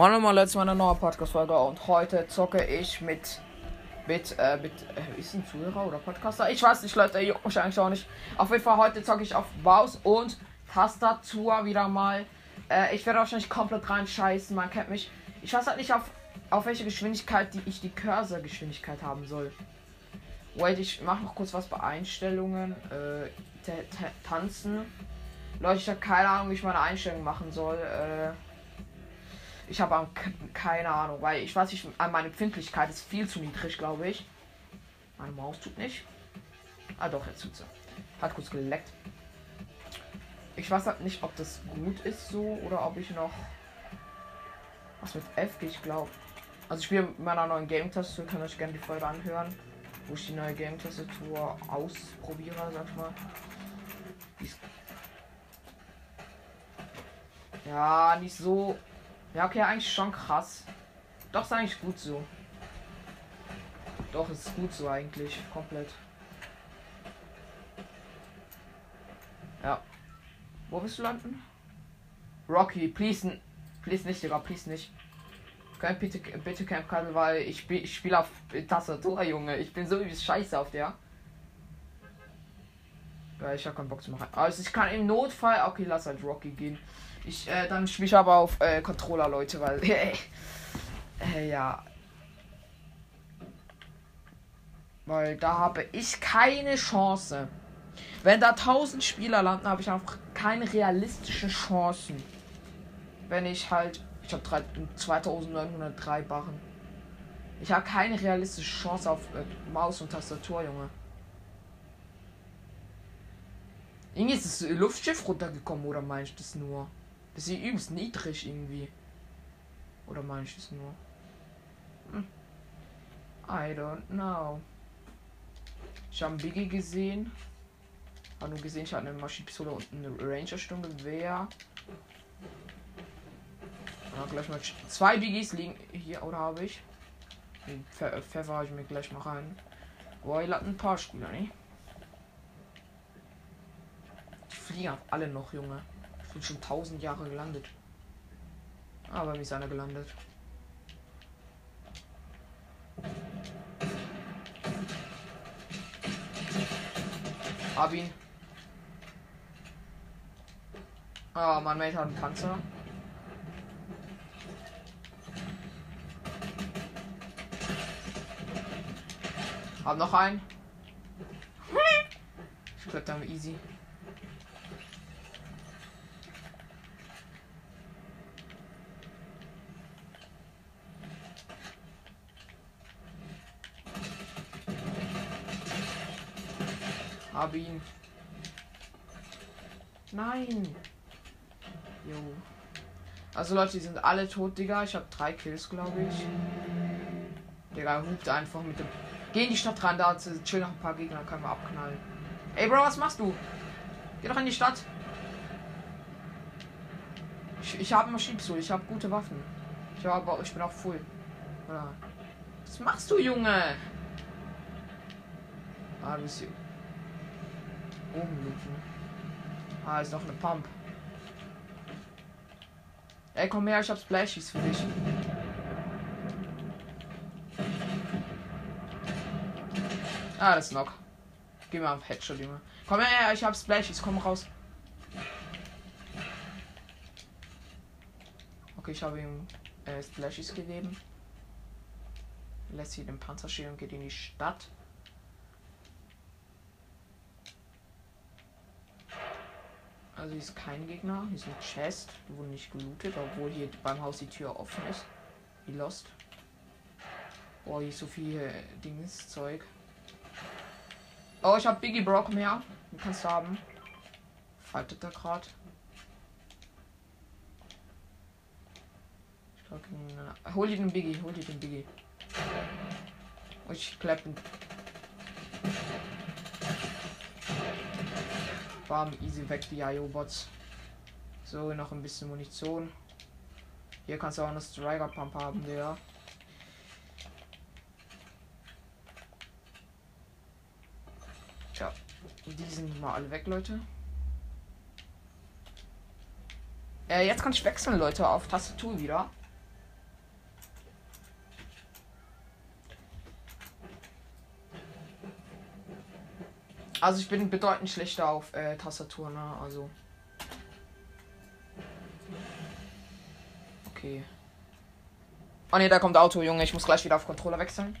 Moin mal letztes Mal eine neue Podcast-Folge und heute zocke ich mit. Mit, äh, mit, äh, ist ein Zuhörer oder Podcaster? Ich weiß nicht, Leute, juckt mich auch nicht. Auf jeden Fall heute zocke ich auf Maus und Tastatur wieder mal. Äh, ich werde wahrscheinlich komplett reinscheißen, man kennt mich. Ich weiß halt nicht, auf, auf welche Geschwindigkeit die ich die Cursor-Geschwindigkeit haben soll. Wait, ich mache noch kurz was bei Einstellungen. Äh, tanzen. Leute, ich habe keine Ahnung, wie ich meine Einstellungen machen soll. Äh, ich habe keine Ahnung, weil ich weiß nicht, meine Empfindlichkeit ist viel zu niedrig, glaube ich. Meine Maus tut nicht. Ah doch, jetzt tut sie. Hat kurz geleckt. Ich weiß halt nicht, ob das gut ist so oder ob ich noch was mit F ich glaube. Also ich spiele mit meiner neuen Game-Tastatur, kann euch gerne die Folge anhören, wo ich die neue Game-Tastatur ausprobiere, sag ich mal. Ja, nicht so ja, okay, eigentlich schon krass. Doch, ist eigentlich gut so. Doch, ist gut so eigentlich. Komplett. Ja. Wo bist du landen? Rocky, please, please nicht, Digga, please nicht. Kein bitte, bitte Camp Cuddle, weil ich spiele ich spiel auf Tastatur, Junge. Ich bin so übelst scheiße auf der. Ja, ich habe keinen Bock zu machen. Also ich kann im Notfall. Okay, lass halt Rocky gehen. Ich, äh, dann spiele ich aber auf äh, Controller, Leute, weil. äh, ja. Weil da habe ich keine Chance. Wenn da 1000 Spieler landen, habe ich einfach keine realistischen Chancen. Wenn ich halt. Ich habe 2903 Barren. Ich habe keine realistische Chance auf äh, Maus und Tastatur, Junge. Irgendwie ist das Luftschiff runtergekommen, oder meinst du das nur? Ist übelst niedrig irgendwie. Oder meine ich es nur? Hm. I don't know. Ich habe Biggie gesehen. Habe nur gesehen, ich habe eine Maschinenpistole und eine Ranger-Stunde. Wer? Ja, gleich mal zwei Biggies liegen hier, oder habe ich? Den Pfe Pfeffer ich mir gleich mal rein. Boah, ihr ein paar Spieler, ne? Die fliegen alle noch, Junge. Ich bin schon tausend Jahre gelandet. Aber mir ist einer gelandet. Hab ihn. Ah, mein Mate hat einen Panzer. Hab noch einen. Ich kletter easy. Hab ihn. Nein. Jo. Also Leute, die sind alle tot, Digga. Ich habe drei Kills, glaube ich. Digga, hupt einfach mit dem. Geh in die Stadt rein, da chillen noch ein paar Gegner, können wir abknallen. Ey, Bro, was machst du? Geh doch in die Stadt. Ich, ich habe Maschinenpistole, ich habe gute Waffen. Ich, hab, ich bin auch. Oder? Was machst du, Junge? Ah, du bist hier oben looten. Ah, ist noch eine Pump. Ey, komm her, ich hab Splashies für dich. Ah, das ist noch. Geh mal auf Headshot, Junge. Komm her, ich hab Splashies, komm raus. Okay, ich habe ihm äh, Splashies gegeben. Lässt sie den Panzer stehen und geht in die Stadt. Also hier ist kein Gegner. Hier ist ein Chest. Die wurden nicht gelootet, obwohl hier beim Haus die Tür offen ist. Wie lost. Boah, hier ist so viel äh, Dings, Zeug. Oh, ich habe Biggie Brock mehr. Den kannst du haben. Faltet er gerade. Hol dir den Biggie, hol dir den Biggie. Oh, ich klappen. Bam, easy weg die IO-Bots. So, noch ein bisschen Munition. Hier kannst du auch eine Striker Pump haben, der. Tja, die sind mal alle weg, Leute. Äh, jetzt kann ich wechseln, Leute, auf Tastatur wieder. Also ich bin bedeutend schlechter auf äh, Tastatur, ne? Also. Okay. Oh ne, da kommt Auto, Junge. Ich muss gleich wieder auf Controller wechseln.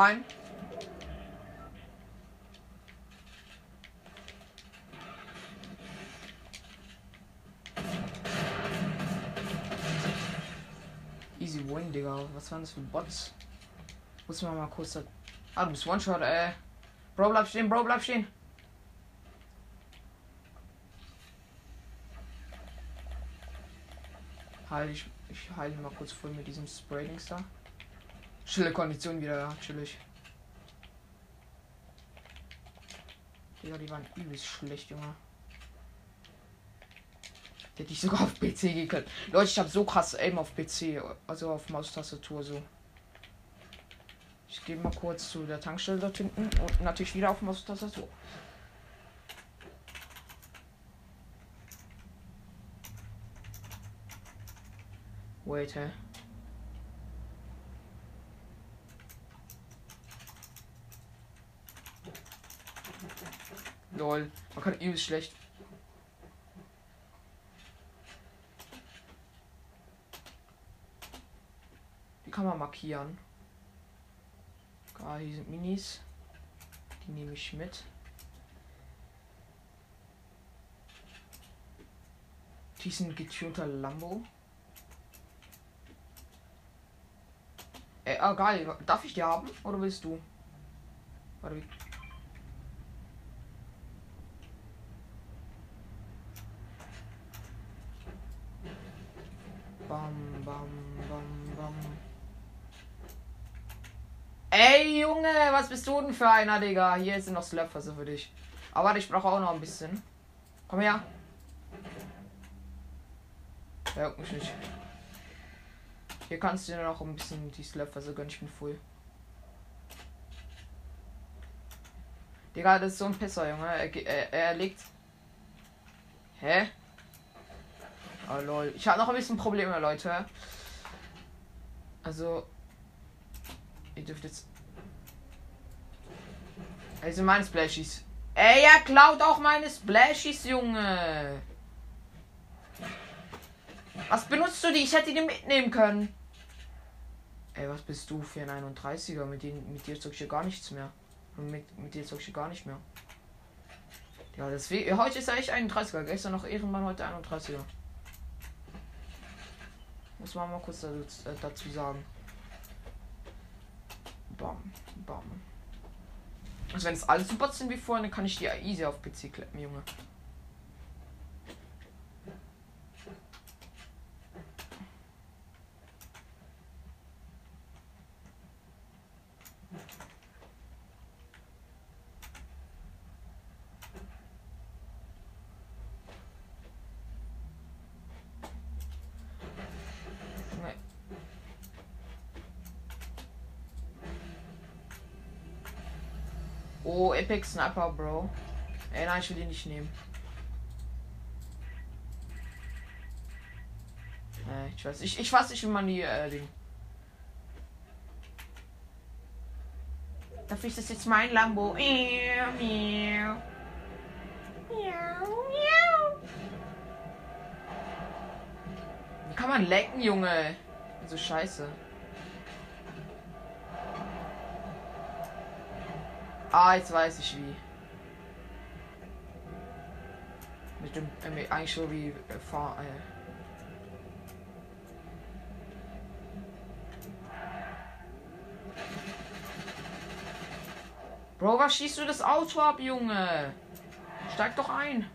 Aber ein. Easy win, Digga. Was waren das für Bots? Muss man mal kurz. Ah, du bist One-Shot, ey. Bro, bleib stehen, Bro, bleib stehen. Heil ich, ich heile mal kurz voll mit diesem Spray-Dings da. Chille Kondition wieder, ja, chillig. Ja, die waren übelst schlecht, Junge. Hätte ich sogar auf PC gekillt. Leute, ich habe so krass Aim auf PC, also auf Maustastatur so. Ich gehe mal kurz zu der Tankstelle dort hinten und natürlich wieder auf Maustastatur. Wait, hä? Lol, man kann übelst schlecht. Die kann man markieren. Ah, hier sind Minis. Die nehme ich mit. Die sind getunter Lambo. Äh, ah, geil. Darf ich die haben? Oder willst du? Warte, Ey, Junge, was bist du denn für einer, Digga? Hier sind noch Slapverse für dich. Aber ich brauche auch noch ein bisschen. Komm her. Ja, mich nicht. Hier kannst du dir noch ein bisschen die Slapverse gönnen. Ich bin voll. Digga, das ist so ein Pisser, Junge. Er, er, er legt. Hä? Oh lol. Ich habe noch ein bisschen Probleme, Leute. Also. Ihr dürft jetzt. Also meine Splashies. Ey, er klaut auch meine Splashies, Junge. Was benutzt du die? Ich hätte die mitnehmen können. Ey, was bist du für ein 31er? Mit, den, mit dir zog ich hier gar nichts mehr. Und mit, mit dir zog ich hier gar nicht mehr. Ja, deswegen. Heute ist echt 31er. Gestern noch Ehrenmann, heute 31er. Muss man mal kurz dazu, äh, dazu sagen. Bam, bam. Also wenn es alles super sind wie vorhin, dann kann ich die easy auf PC kleppen, Junge. Epic Sniper, Bro. Ey, nein, ich will ihn nicht nehmen. Äh, ich weiß, ich, ich weiß nicht, wie man die, äh, Ding. Dafür ist das jetzt mein Lambo. Miau, miau. Miau, Wie kann man lecken, Junge? So scheiße. Ah, jetzt weiß ich wie. Mit dem, äh, eigentlich so wie äh, fahr, äh. Bro, was schießt du das Auto ab, Junge? Steig doch ein.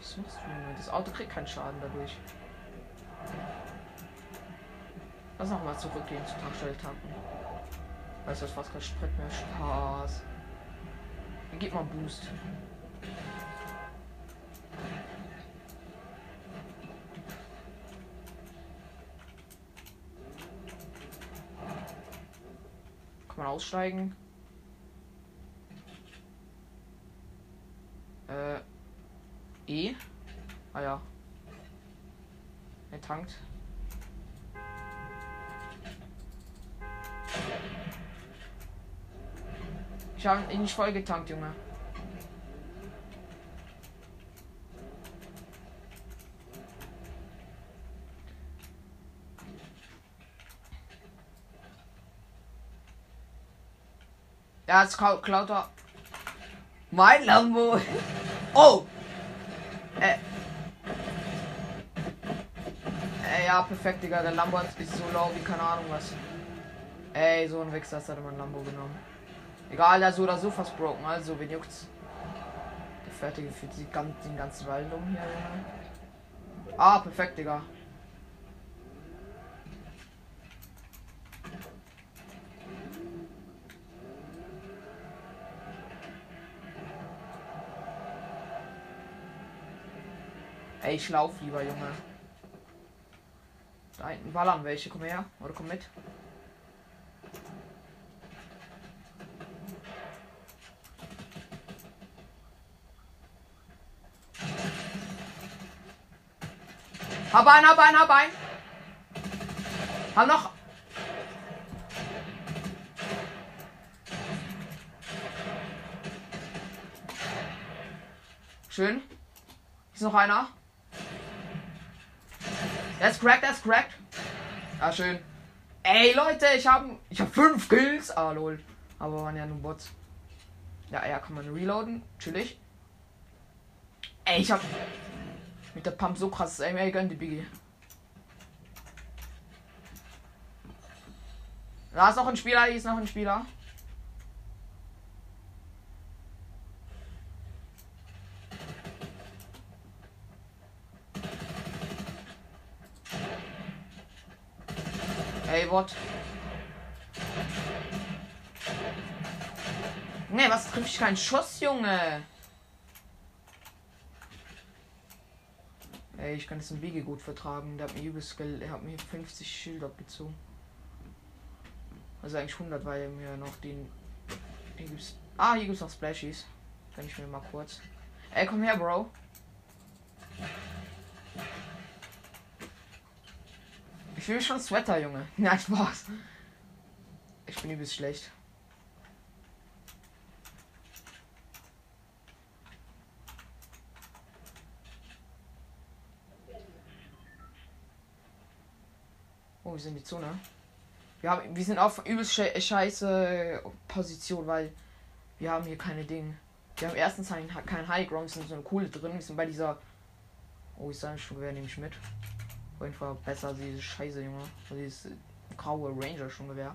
Was machst du, Junge? Das Auto kriegt keinen Schaden dadurch. Lass nochmal zurückgehen zur Tankstelle tanken. Weißt du, das fast kein Sprit mehr Spaß. Dann gib mal Boost. Kann man aussteigen? Äh. E? Ah ja. Er tankt. Ich habe ihn nicht voll getankt, Junge. Ja, jetzt klaut er. Mein Lambo. Oh! Äh. Äh, ja, perfekt, Digga. Der Lambo ist so low wie keine Ahnung was. Ey, so ein Wichser hat mein Lambo genommen. Egal, ist so oder so fast broken, also wen juckt's? Der fertige für die, den ganzen Wald um hier. Ah, perfekt, Digga. Ey, ich lauf lieber, Junge. Da hinten ballern welche. Komm her. Oder komm mit. Hab ein, hab ein, hab ein. Hab noch. Schön. Ist noch einer. Der ist cracked, der ist cracked. Ah, schön. Ey, Leute, ich habe ich hab fünf Kills. Ah, lol. Aber waren ja nur Bots. Ja, ja, kann man reloaden. Chillig. Ey, ich hab mit der Pump so krass. Ey, ey, gönn die Biggie. Da ist noch ein Spieler, hier ist noch ein Spieler. Ey, what? Ne, was trifft ich keinen Schuss, Junge? Ey, ich kann das im Wiege gut vertragen. Der hat mir übelst Er hat mir 50 Schild abgezogen. Also eigentlich 100, weil er mir noch den. Hier gibt's. Ah, hier gibt's noch Splashies. Kann ich mir mal kurz. Ey, komm her, Bro. Ich will schon Sweater, Junge. Nein, Spaß. Ich bin übelst schlecht. Wir sind die Zone. Wir, haben, wir sind auf übelst sche scheiße Position, weil wir haben hier keine Dinge. Wir haben erstens kein, kein High Ground, sind so eine coole drin. Wir sind bei dieser. Oh, ich sage schon, wer nehme ich mit. Auf jeden Fall besser als diese Scheiße, Junge. Also dieses graue Ranger schon Gewehr.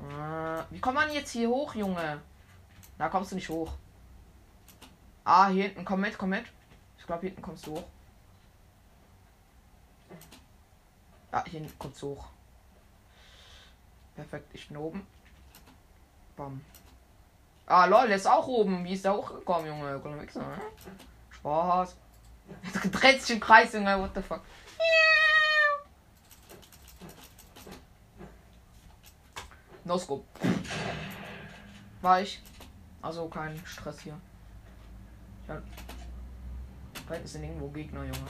Äh, wie kommt man jetzt hier hoch, Junge? Da kommst du nicht hoch. Ah, hier hinten, komm mit, komm mit. Ich glaube, hier hinten kommst du hoch. Ja, hier du hoch. Perfekt, ich bin oben. Bam. Ah, lol, der ist auch oben. Wie ist der hochgekommen, Junge? Spaß. Dreht sich im Kreis, Junge, what the fuck. No scope. War ich. Also kein Stress hier. Ja. Da hinten sind irgendwo Gegner, Junge.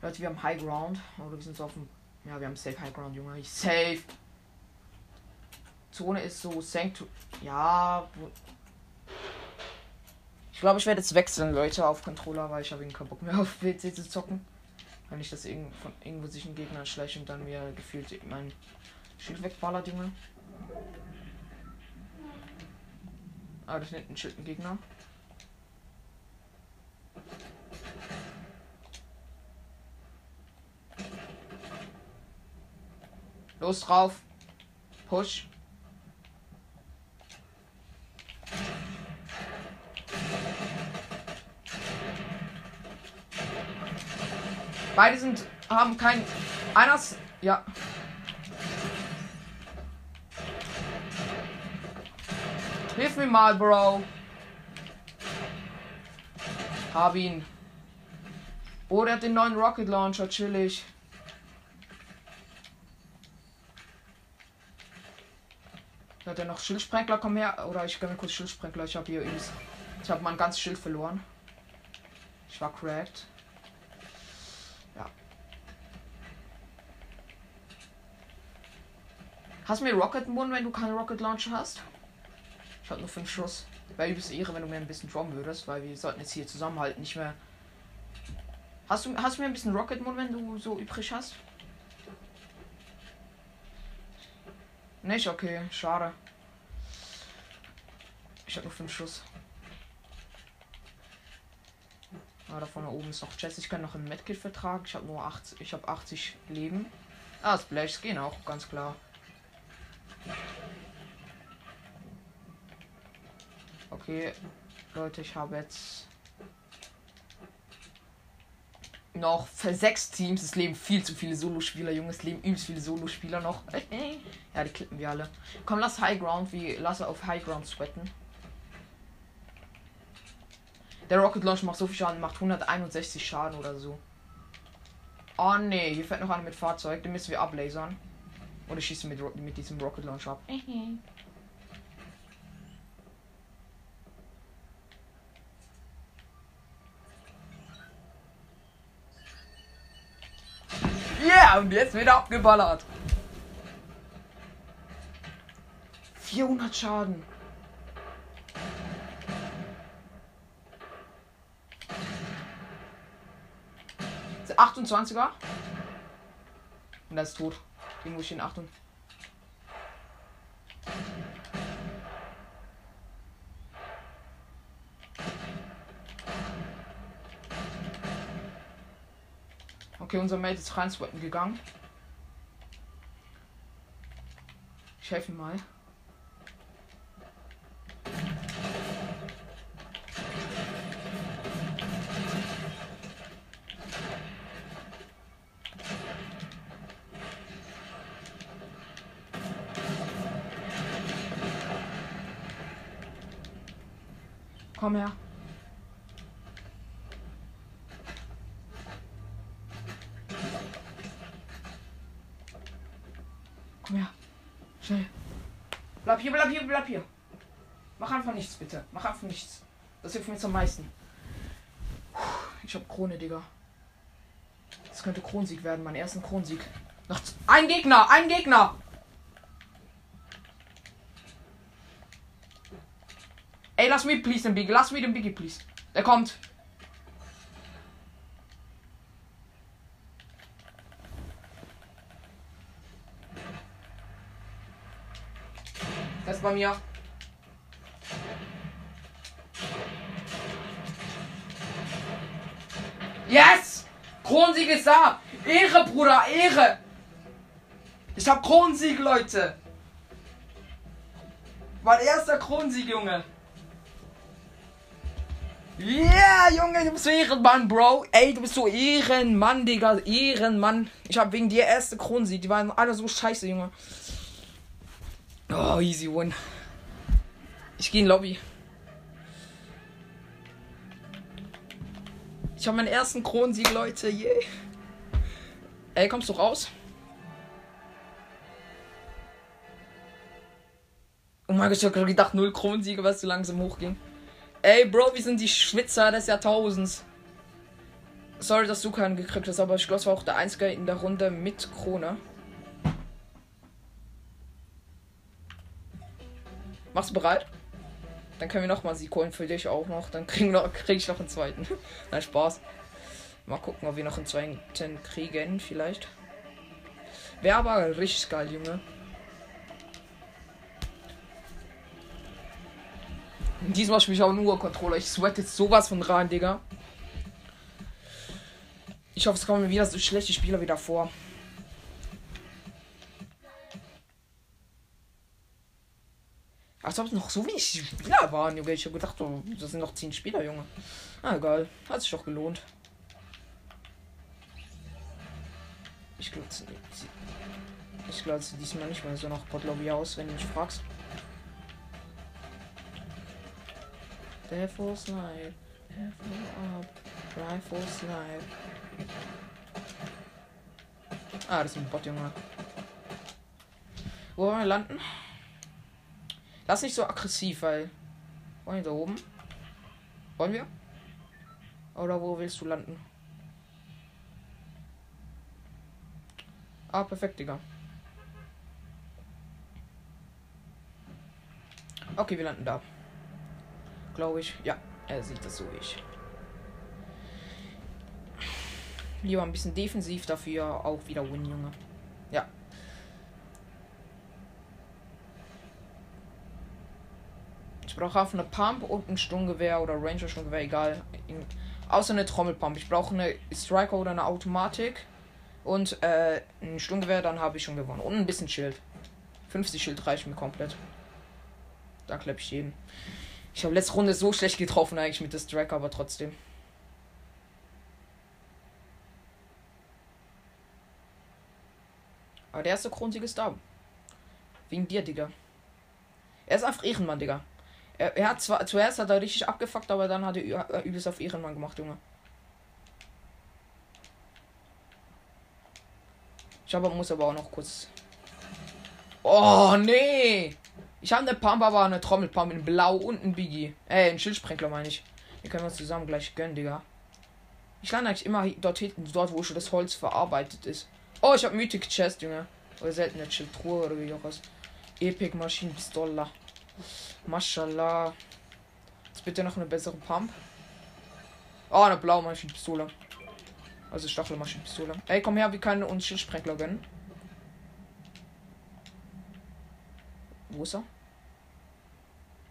Leute, wir haben High Ground. Oder wir sind so auf dem. Ja, wir haben Safe High Ground, Junge. Ich safe. Zone ist so Sanctu. Ja. Ich glaube, ich werde jetzt wechseln, Leute, auf Controller, weil ich habe keinen Bock mehr auf PC zu zocken. Wenn ich das irgend von irgendwo sich ein Gegner schlecht und dann mir gefühlt mein Schild wegballert, Junge. Ah, das ist ein Schild ein Gegner. Los drauf. Push. Beide sind haben kein einer ja. Hilf mir mal, Bro. Hab ihn. Oh, der hat den neuen Rocket Launcher, chillig. Hat er noch Schildsprengler? Komm her. Oder ich gönne kurz Schildsprengler. Ich habe hier übelst. Ich habe mein ganzes Schild verloren. Ich war cracked. Ja. Hast du mir Rocket Moon, wenn du keine Rocket Launcher hast? Ich habe nur 5 Schuss. Wäre übelst Ehre, wenn du mir ein bisschen droppen würdest, weil wir sollten jetzt hier zusammenhalten, nicht mehr. Hast du, hast du mir ein bisschen Rocket Moon, wenn du so übrig hast? Nicht, okay, schade. Ich habe nur 5 Schuss. Ah, da vorne oben ist noch Chess. Ich kann noch ein Medkit vertragen. Ich habe nur 80. Ich habe 80 Leben. Ah, Splashs gehen auch, ganz klar. Okay, Leute, ich habe jetzt noch für sechs Teams. Es leben viel zu viele Solospieler, Jungs. Es leben übelst viele Solospieler noch. ja, die klippen wir alle. Komm, lass High Ground, wie lass auf High Ground sweaten. Der Rocket Launch macht so viel Schaden, macht 161 Schaden oder so. Oh ne, hier fährt noch einer mit Fahrzeug, den müssen wir ablasern. Oder schießen mit, mit diesem Rocket Launch ab. Yeah, und jetzt wieder abgeballert. 400 Schaden. 28er. Und das ist tot. Den muss ich in Achtung. Okay, unser Mate ist rein gegangen. Ich helfe ihm mal. Komm her. Komm her. Schnell. Bleib hier, bleib hier, bleib hier. Mach einfach nichts, bitte. Mach einfach nichts. Das hilft mir zum meisten. Ich hab Krone, Digga. Das könnte Kronsieg werden, mein ersten Kronsieg. Ein Gegner, ein Gegner! Ey, lass mich please den Biggie. Lass mich den Biggie, please. Der kommt. Das ist bei mir. Yes! Kronsieg ist da! Ehre, Bruder, Ehre! Ich hab Kronsieg, Leute! Mein erster Kronsieg, Junge! Yeah, Junge, du bist so Ehrenmann, Bro. Ey, du bist so Ehrenmann, Digga. Ehrenmann. Ich hab wegen dir erste Kronensieg. Die waren alle so scheiße, Junge. Oh, easy one. Ich geh in Lobby. Ich hab meinen ersten Kronensieg, Leute. Yeah. Ey, kommst du raus? Oh mein Gott, ich hab gedacht, null Kronensiege, was so langsam hochging. Ey, Bro, wir sind die Schwitzer des Jahrtausends. Sorry, dass du keinen gekriegt hast, aber ich glaube, es war auch der Einzige in der Runde mit Krone. Machst du bereit? Dann können wir noch mal Sieg holen für dich auch noch. Dann kriegen noch, krieg ich noch einen zweiten. Nein, Spaß. Mal gucken, ob wir noch einen zweiten kriegen, vielleicht. Wäre aber richtig geil, Junge. Diesmal spiele ich auch nur Controller. Ich sweat jetzt sowas von rein, Digga. Ich hoffe, es kommen mir wieder so schlechte Spieler wieder vor. Als ob es noch so wenig Spieler waren, Junge. Ich habe gedacht, oh, das sind noch 10 Spieler, Junge. Ah, egal. Hat sich doch gelohnt. Ich glaube, ich glaube diesmal nicht mehr so nach Potlobby aus, wenn du mich fragst. Devil's Night, Devil Up, Rifle Snipe. Ah, das ist ein Bot, Junge. Wo wollen wir landen? Lass nicht so aggressiv, weil. Wollen wir da oben? Wollen wir? Oder wo willst du landen? Ah, perfekt, Digga. Okay, wir landen da. Glaube ich. Ja, er sieht das so wie ich. Lieber ein bisschen defensiv, dafür auch wieder Win, Junge. Ja. Ich brauche auf eine Pump und ein Sturmgewehr oder Ranger Sturmgewehr, egal. Außer eine Trommelpump. Ich brauche eine Striker oder eine Automatik. Und äh, ein Sturmgewehr, dann habe ich schon gewonnen. Und ein bisschen Schild. 50 Schild reicht mir komplett. Da klepp ich jeden. Ich habe letzte Runde so schlecht getroffen eigentlich mit der Striker, aber trotzdem. Aber der erste Kronsieg ist da. Wegen dir, Digga. Er ist einfach Ehrenmann, Digga. Er, er hat zwar zuerst hat er richtig abgefuckt, aber dann hat er übelst auf Ehrenmann gemacht, Junge. Ich habe, muss aber auch noch kurz. Oh, nee! Ich habe eine Pump, aber eine Trommelpump in Blau und ein Biggie. Äh, ein Schildsprenkler meine ich. Die können wir uns zusammen gleich gönnen, Digga. Ich lande eigentlich immer dort hinten, dort, wo schon das Holz verarbeitet ist. Oh, ich habe Mythic Chest, Junge. Oder seltene Schildtruhe oder wie auch was. Epic Maschinenpistola. Mashallah. Jetzt bitte noch eine bessere Pump. Oh, eine blaue Maschinenpistole. Also Stachelmaschinenpistole. Ey, komm her, wir können uns Schildsprengler gönnen. Wo ist er?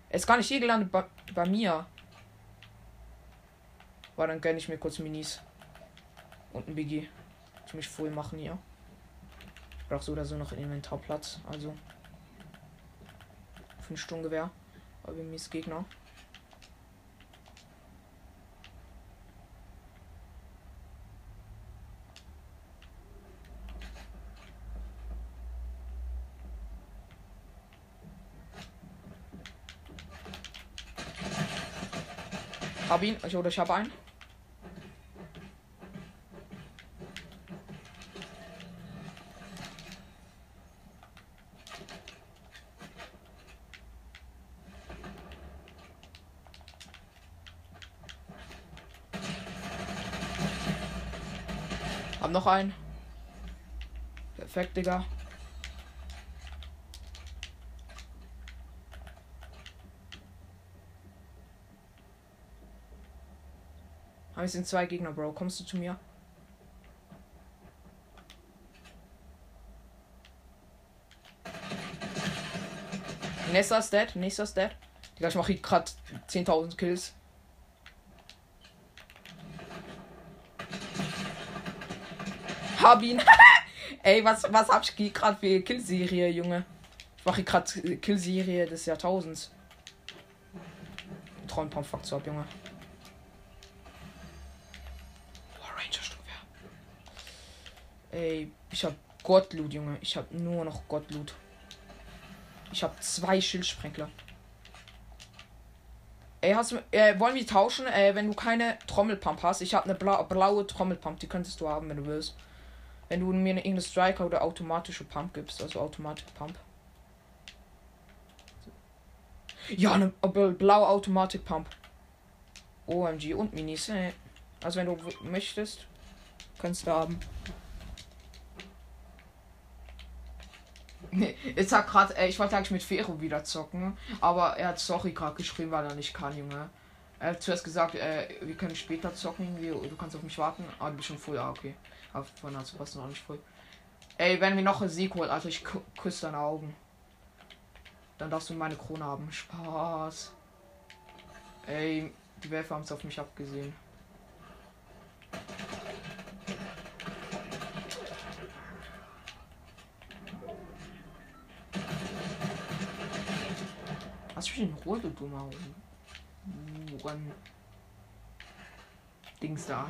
Er ist gar nicht hier gelandet bei, bei mir. War dann gönne ich mir kurz Minis. Und ein Biggie. Ich mich voll machen hier. Ich brauche so oder so noch Inventarplatz. Also. Für ein Sturmgewehr. Aber mies Gegner. Hab ihn. Ich, oder ich habe einen. Hab noch einen. Perfekt, Digga. Aber es sind zwei Gegner, Bro. Kommst du zu mir? Nächster ist dead. Nächster ist dead. Digga, ich mache hier gerade 10.000 Kills. Hab ihn. Ey, was, was hab ich gerade für Killserie, Junge? Ich mache gerade Killserie des Jahrtausends. Traumpump fuck ab, Junge. Ey, ich hab Gottloot, Junge. Ich hab nur noch Gottloot. Ich hab zwei Schildsprenkler. Ey, hast du, äh, wollen wir tauschen? Äh, wenn du keine Trommelpump hast. Ich habe eine bla blaue Trommelpump, die könntest du haben, wenn du willst. Wenn du mir eine irgendeine Striker oder automatische Pump gibst, also Automatik Pump. Ja, eine blaue Automatik Pump. OMG und Minis. Also wenn du möchtest, kannst du haben. Nee, jetzt hat gerade, äh, ich wollte eigentlich mit Fero wieder zocken, aber er hat sorry gerade geschrieben, weil er nicht kann, Junge. Er hat zuerst gesagt, äh, wir können später zocken, wir, du kannst auf mich warten. Ah, du bist schon voll, ah, okay. Aber von also was noch nicht voll. Ey, wenn wir noch ein Sieg holt, also ich küsse deine Augen. Dann darfst du meine Krone haben. Spaß. Ey, die Werfer haben es auf mich abgesehen. Lass mich in Ruhe, du dummer Run. Dings da.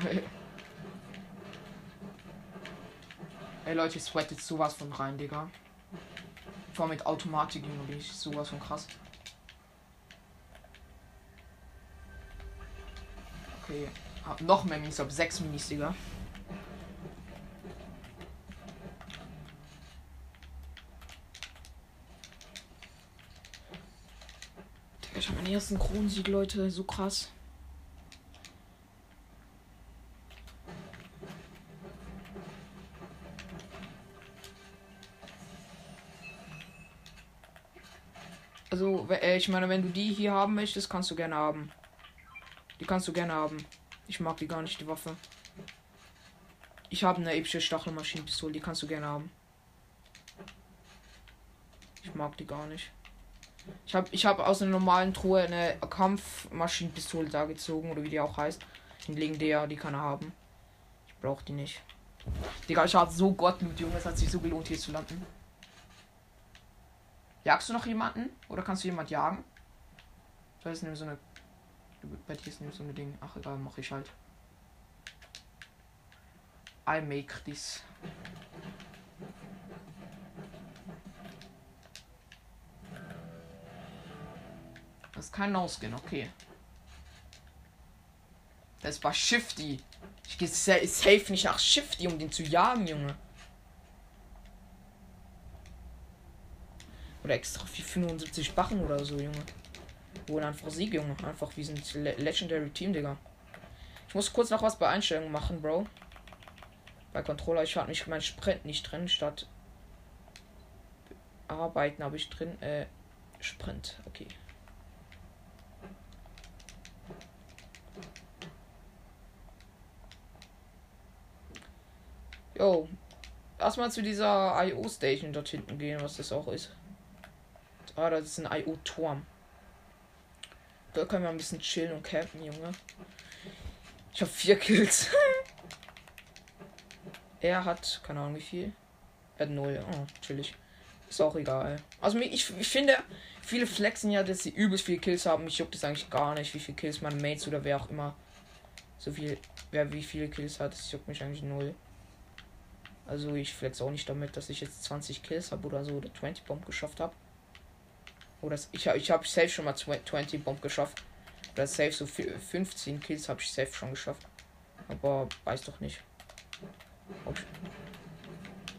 Ey Leute, ich sweat jetzt sowas von rein, Digga. Vor mit Automatik bin ich sowas von krass. Okay. Hab noch mehr Minis, ab 6 Minis, Digga. Mein ersten Kronensieg, Leute, so krass. Also, äh, ich meine, wenn du die hier haben möchtest, kannst du gerne haben. Die kannst du gerne haben. Ich mag die gar nicht, die Waffe. Ich habe eine epische Stachelmaschinenpistole, die kannst du gerne haben. Ich mag die gar nicht. Ich habe ich hab aus einer normalen Truhe eine Kampfmaschinenpistole da gezogen, oder wie die auch heißt. Die legendär, die kann er haben. Ich brauche die nicht. Digga, ich hatte so Gottmut, Junge. Es hat sich so gelohnt, hier zu landen. Jagst du noch jemanden? Oder kannst du jemand jagen? Das ist nämlich so eine. Bei dir ist nämlich so ein Ding. Ach egal, mache ich halt. I make this. Das kein No-Skin, okay. Das war Shifty. Ich gehe safe nicht nach Shifty, um den zu jagen, Junge. Oder extra 75 Bachen oder so, Junge. Oder einfach Sieg, Junge. Einfach, sind Le Legendary Team, Digga. Ich muss kurz noch was bei Einstellungen machen, Bro. Bei Controller, ich habe mich mein Sprint nicht drin, statt Arbeiten habe ich drin, äh, Sprint, okay. Jo. Erstmal zu dieser IO-Station dort hinten gehen, was das auch ist. Ah, das ist ein IO-Turm. Da können wir ein bisschen chillen und campen, Junge. Ich habe vier Kills. er hat, keine Ahnung wie viel. Er hat null. Oh, chillig. Ist auch egal. Also ich, ich finde, viele flexen ja, dass sie übelst viele Kills haben. Ich juckt es eigentlich gar nicht, wie viele Kills meine Mates oder wer auch immer so viel, wer wie viele Kills hat. Das juckt mich eigentlich null. Also ich flex auch nicht damit, dass ich jetzt 20 Kills habe oder so oder 20 Bomb geschafft habe. Oder ich, ich habe safe schon mal 20 Bomb geschafft. Oder safe so 15 Kills habe ich safe schon geschafft. Aber weiß doch nicht. Ob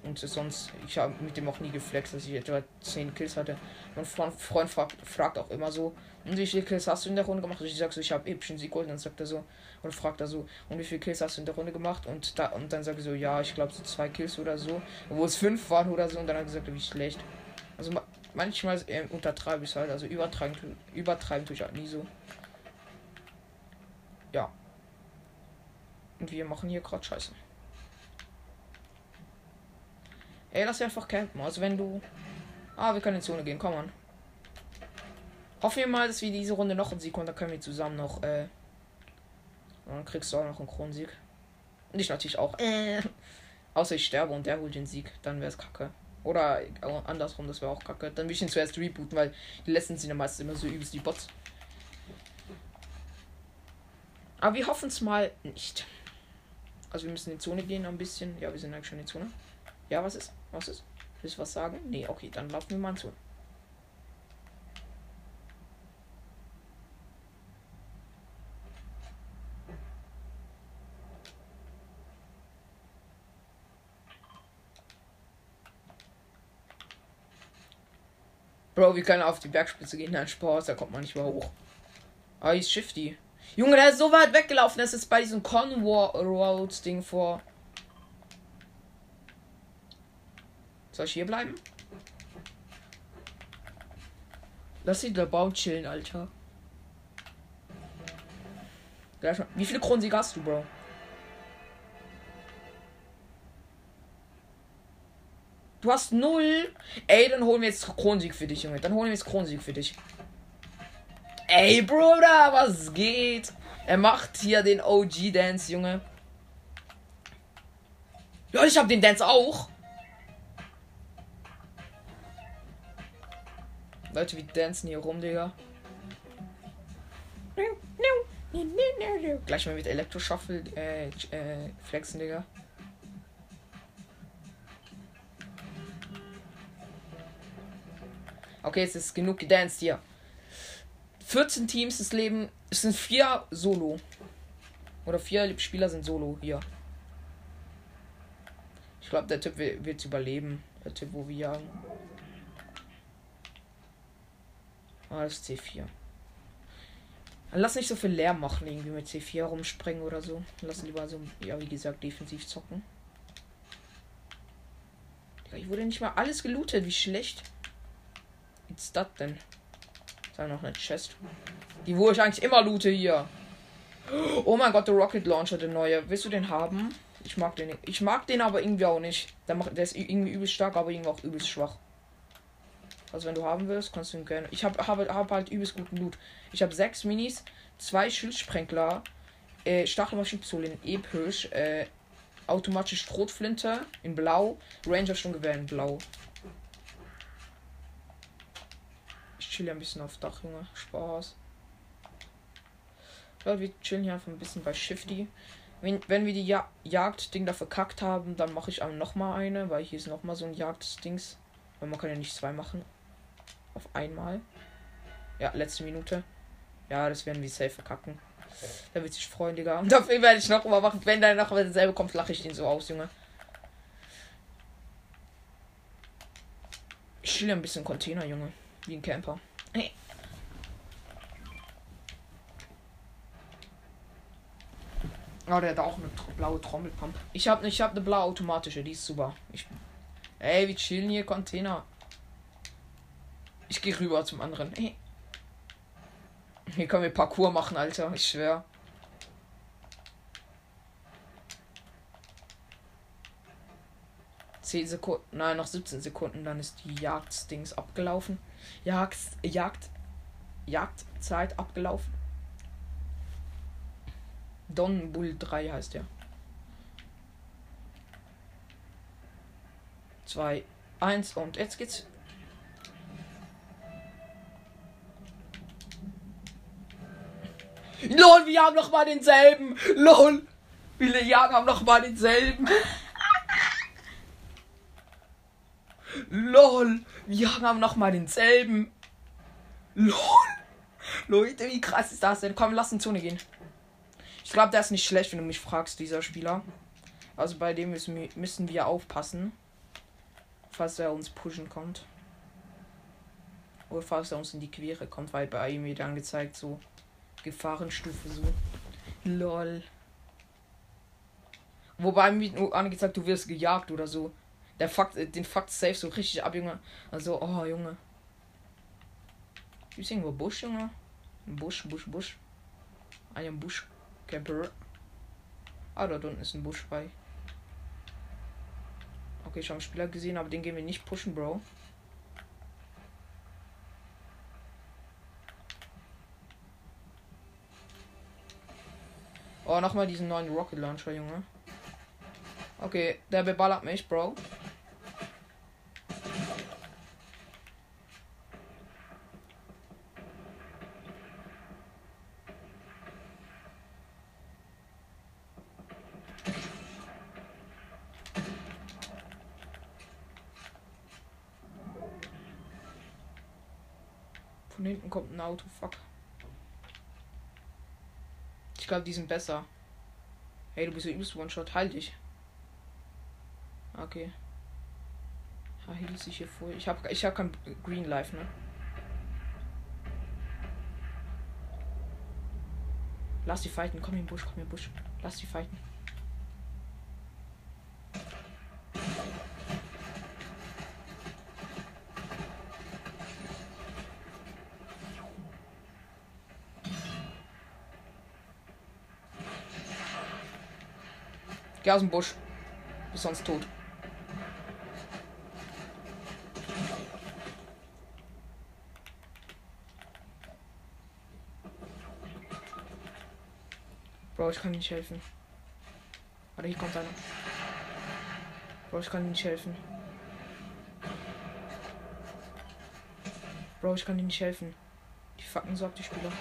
und sonst, ich habe mit dem auch nie geflext, dass ich etwa 10 Kills hatte. Mein Freund fragt, fragt auch immer so, und wie viele Kills hast du in der Runde gemacht? Und ich sag so, ich habe epischen Sieg geholt. Und dann sagt er so, und fragt er so, und wie viele Kills hast du in der Runde gemacht? Und da und dann sage ich so, ja, ich glaube so zwei Kills oder so. Wo es fünf waren oder so. Und dann hat er gesagt, wie schlecht. Also manchmal äh, untertreibe ich es halt. Also übertreiben, übertreiben tue ich halt nie so. Ja. Und wir machen hier gerade Scheiße. Ey, lass einfach campen. Also wenn du. Ah, wir können in Zone gehen, komm an. Hoffen wir mal, dass wir diese Runde noch einen Sieg und dann können wir zusammen noch, äh. Dann kriegst du auch noch einen Kronensieg. Und ich natürlich auch. Äh. Außer ich sterbe und der holt den Sieg. Dann wäre es kacke. Oder andersrum, das wäre auch kacke. Dann will ich ihn zuerst rebooten, weil die letzten sind ja meistens immer so übelst die Bots. Aber wir hoffen es mal nicht. Also wir müssen in die Zone gehen ein bisschen. Ja, wir sind eigentlich schon in die Zone. Ja, was ist? Was ist? Willst du was sagen? Nee, okay, dann laufen wir mal Zone. Bro, wir können auf die Bergspitze gehen. Nein, Spaß, da kommt man nicht mehr hoch. Ah, ist Shifty. Junge, der ist so weit weggelaufen. Das ist bei diesem Conwar Road Ding vor. Soll ich hier bleiben? Lass sie der Baum chillen, Alter. Wie viele Kronensieg hast du, Bro? Du hast null. Ey, dann holen wir jetzt Kronsieg für dich, Junge. Dann holen wir jetzt Kronsieg für dich. Ey, Bruder, was geht? Er macht hier den OG-Dance, Junge. Ja, ich hab den Dance auch. Leute, wir dancen hier rum, Digga. Gleich mal mit Elektroshuffle äh, äh, flexen, Digga. Okay, es ist genug gedanced hier. 14 Teams das Leben. Es sind vier Solo. Oder vier Spieler sind Solo hier. Ich glaube, der Typ wird überleben. Der Typ, wo wir jagen. Ah, das ist C4. Lass nicht so viel Lärm machen, irgendwie mit C4 rumspringen oder so. Lass lieber so, ja, wie gesagt, defensiv zocken. Ich wurde nicht mal alles gelootet, wie schlecht. Was ist das denn? Ist da noch eine Chest? Die, wo ich eigentlich immer loote hier. Oh mein Gott, der Rocket Launcher, der neue. Willst du den haben? Ich mag den. Ich mag den aber irgendwie auch nicht. Der, macht, der ist irgendwie übelst stark, aber irgendwie auch übelst schwach. Also wenn du haben willst, kannst du ihn gerne. Ich habe hab, hab halt übelst guten Loot. Ich habe sechs Minis, zwei Schildsprengler, äh, Stachelmaschinenpistole in episch, äh, automatische Schrotflinte in blau, Ranger schon Gewehr in blau. Ich chill ein bisschen auf Dach, Junge. Spaß. Ja, wir chillen hier einfach ein bisschen bei Shifty. Wenn, wenn wir die ja Jagd-Ding da verkackt haben, dann mache ich auch noch mal eine, weil hier ist noch mal so ein Jagd-Dings. Weil man kann ja nicht zwei machen. Auf einmal. Ja, letzte Minute. Ja, das werden wir safe verkacken. Da wird sich freuen, Digga. Und dafür werde ich noch mal machen. Wenn da noch dasselbe kommt, lache ich den so aus, Junge. Ich chill ein bisschen Container, Junge. Wie ein Camper. Hey. Oh, der hat auch eine blaue Trommelpump. Ich habe ich hab eine blaue automatische, die ist super. Ich, ey, wir chillen hier Container. Ich gehe rüber zum anderen. Hier können wir Parcours machen, Alter. Ich schwör. Zehn Sekunden, nein, noch 17 Sekunden, dann ist die Jagdstings abgelaufen. Jagd, Jagd, Jagdzeit abgelaufen. Don Bull 3 heißt der. 2, 1 und jetzt geht's LOL, wir haben noch mal denselben. LOL. Viele Jagen haben noch mal denselben. LOL. Wir haben noch mal denselben. LOL. Leute, wie krass ist das denn? Komm, lass in Zone gehen. Ich glaube, der ist nicht schlecht, wenn du mich fragst, dieser Spieler. Also bei dem müssen wir, müssen wir aufpassen. Falls er uns pushen kommt. Oder falls er uns in die Quere kommt, weil bei ihm wird angezeigt so Gefahrenstufe so. Lol. Wobei mir nur angezeigt, du wirst gejagt oder so. Der Fakt, äh, den Fakt safe so richtig ab, Junge. Also, oh, Junge. Gibt's irgendwo Busch, Junge? Busch, Busch, Busch. Ein Busch. Camper. Ah, da unten ist ein Busch bei. Okay, ich habe einen Spieler gesehen, aber den gehen wir nicht pushen, Bro. Oh, nochmal diesen neuen Rocket Launcher, Junge. Okay, der beballert mich, Bro. Von hinten kommt ein Auto, fuck. Ich glaube, die sind besser. Hey, du bist ja übelst One-Shot. Halt dich. Okay. Ha, hielt sich hier vor. Ich habe ich hab kein Green Life, ne? Lass die fighten. Komm in den Busch, komm in den Busch. Lass die fighten. Geh aus dem Busch. Bist sonst tot. Bro, ich kann nicht helfen. Warte, hier kommt einer. Bro, ich kann nicht helfen. Bro, ich kann dir nicht helfen. Die fucken so ab, die Spieler.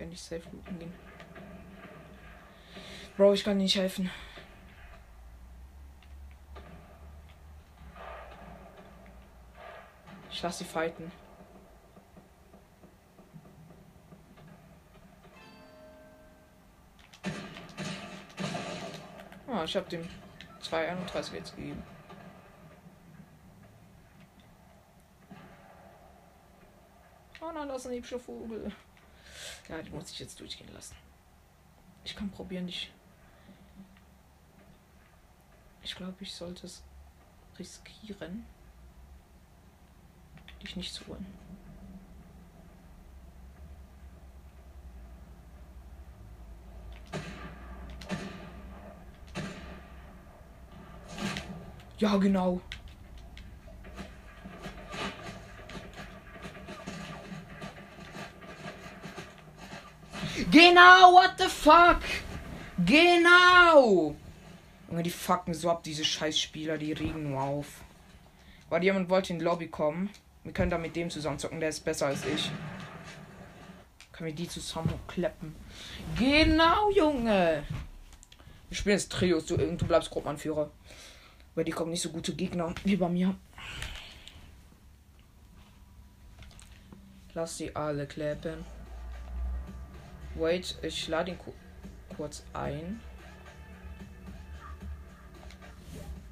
Wenn ich safe looten gehen. Bro, ich kann nicht helfen. Ich lass sie fighten. Ah, ich hab dem 231 jetzt gegeben. lassen, hübscher Vogel. Ja, die muss ich jetzt durchgehen lassen. Ich kann probieren, dich. Ich glaube, ich sollte es riskieren, dich nicht zu holen. Ja, genau. Genau, what the fuck? Genau! Junge, die fucken so ab, diese Scheißspieler, die regen nur auf. Weil jemand wollte in die Lobby kommen. Wir können da mit dem zusammen zocken, der ist besser als ich. Können wir die zusammen kleppen? Genau, Junge! Wir spielen jetzt Trios, du, du bleibst Gruppenanführer. Weil die kommen nicht so gute Gegner wie bei mir. Lass sie alle klappen. Wait, ich lade ihn ku kurz ein.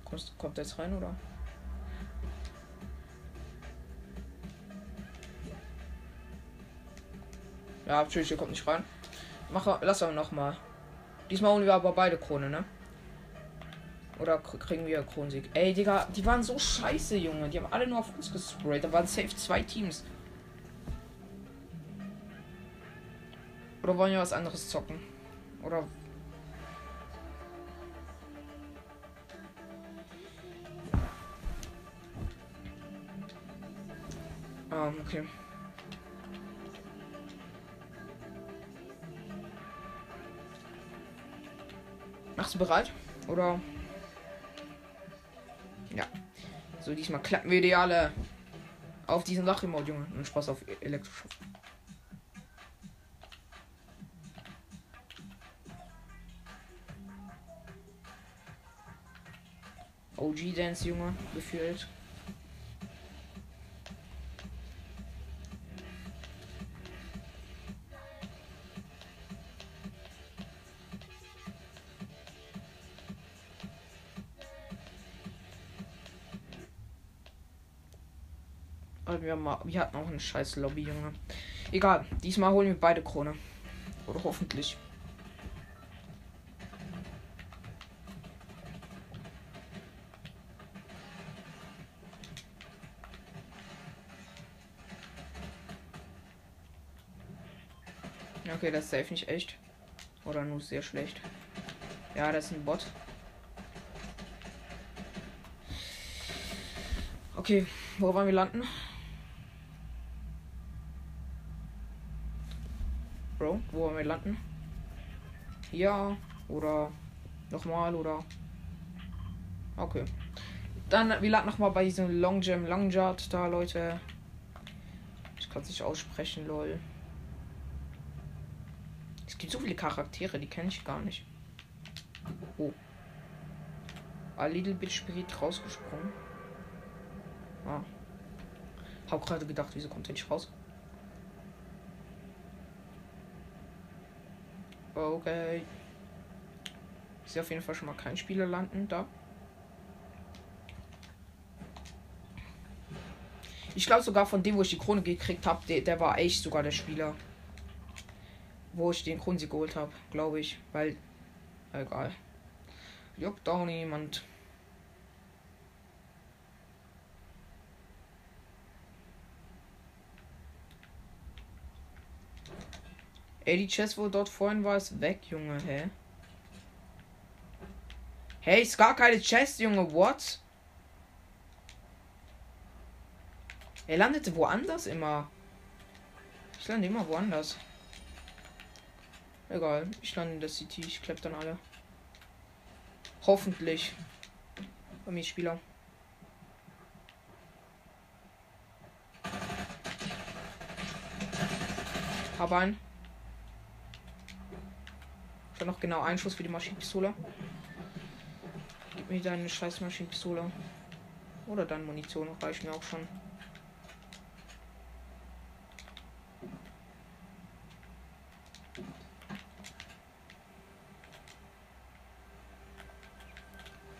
Kommt, kommt er jetzt rein, oder? Ja, natürlich, kommt nicht rein. Mach, lass aber noch mal. Diesmal holen wir aber beide Krone, ne? Oder kriegen wir Kronsieg? Ey, Digga, die waren so scheiße, Junge. Die haben alle nur auf uns gesprayt. Da waren safe zwei Teams. Oder wollen wir was anderes zocken? Oder. Ah, okay. Machst du bereit? Oder? Ja. So, diesmal klappen wir die alle auf diesen Lachremote, Junge. Und Spaß auf Elektroschock. OG Dance, Junge, gefühlt. wir, mal, wir hatten auch eine scheiß Lobby, Junge. Egal, diesmal holen wir beide Krone. Oder hoffentlich. Okay, das ist safe nicht echt. Oder nur sehr schlecht. Ja, das ist ein Bot. Okay, wo wollen wir landen? Bro, wo wollen wir landen? Ja, oder nochmal, oder? Okay. Dann, wir landen nochmal bei diesem Long Jam Long Jart da, Leute. Ich kann es nicht aussprechen, lol. Gibt so viele Charaktere, die kenne ich gar nicht. Oh. A little bit spirit rausgesprungen. Ah. Hab gerade gedacht, wieso kommt der nicht raus? Okay. Ich sehe auf jeden Fall schon mal keinen Spieler landen da. Ich glaube sogar von dem, wo ich die Krone gekriegt habe, der, der, war echt sogar der Spieler. Wo ich den Kronsieg geholt habe, glaube ich. Weil. Egal. Juckt auch niemand. Ey, die Chest, wo dort vorhin war, ist weg, Junge, hä? Hey, ist gar keine Chest, Junge, what? Er landete woanders immer. Ich lande immer woanders. Egal, ich lande in der City, ich klepp dann alle. Hoffentlich. Bei mir Spieler. Hab einen. Ich noch genau einen Schuss für die Maschinenpistole. Gib mir deine scheiß Maschinenpistole. Oder deine Munition, reicht mir auch schon.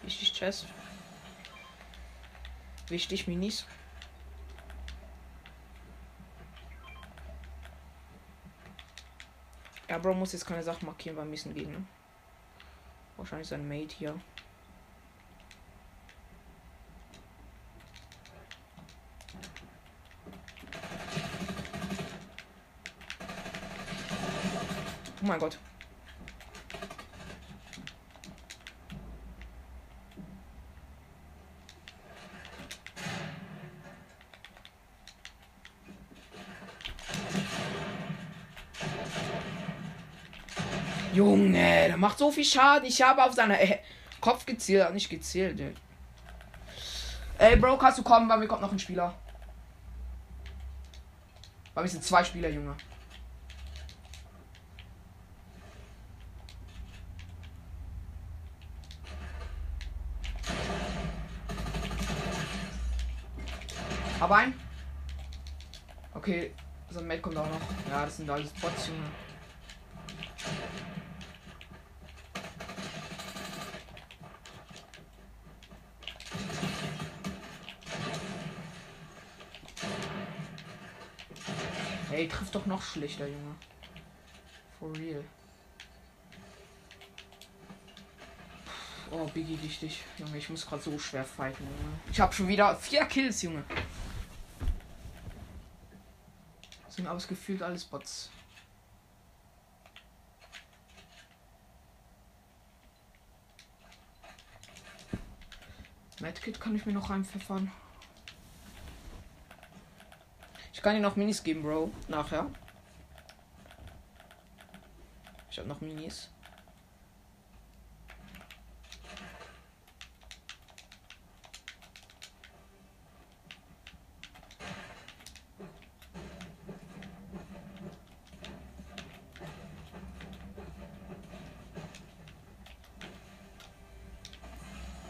Wichtig Chest. Wichtig Minis. Ja, Bro muss jetzt keine Sachen markieren beim nächsten Gegner. Wahrscheinlich sein Mate hier. Oh mein Gott. Der macht so viel Schaden. Ich habe auf seinen äh, Kopf gezielt, nicht gezielt. Ey. ey, Bro, kannst du kommen? Bei mir kommt noch ein Spieler. Bei mir sind zwei Spieler, Junge. Aber ein. Okay, so ein Mate kommt auch noch. Ja, das sind alles Bots, Junge. Trifft doch noch schlechter, Junge. For real. Oh, Biggie wichtig. Junge, ich muss gerade so schwer fighten, Junge. Ich habe schon wieder vier Kills, Junge. Sind alles gefühlt alles Bots. Medkit kann ich mir noch reinpfeffern. Ich kann dir noch Minis geben, Bro. Nachher. Ich habe noch Minis.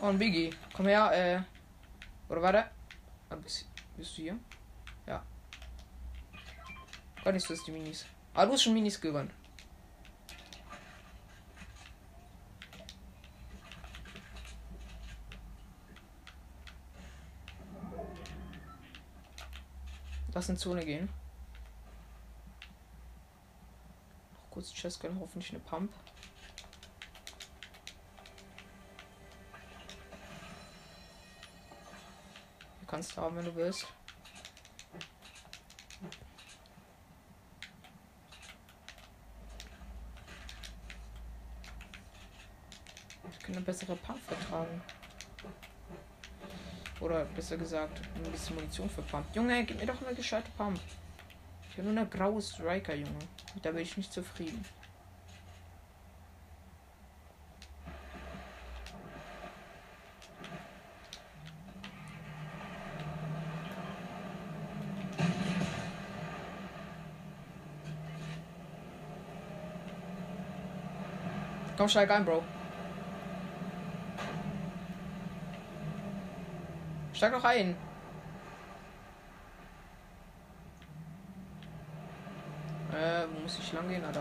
Und Biggie, komm her, äh. Oder warte. Bist du hier? Gar nicht so ist die Minis. Ah, du hast schon Minis gewonnen. Lass in Zone gehen. Noch kurz Chestgun, hoffentlich eine Pump. Du kannst haben, wenn du willst. Ich kann eine bessere Pump vertragen. Oder besser gesagt, ein bisschen Munition für Pump. Junge, gib mir doch eine gescheite Pump. Ich habe nur eine graue Striker, Junge. Da bin ich nicht zufrieden. Komm, steig ein, Bro. Steig doch ein. Äh, wo muss ich lang gehen? Ah, da.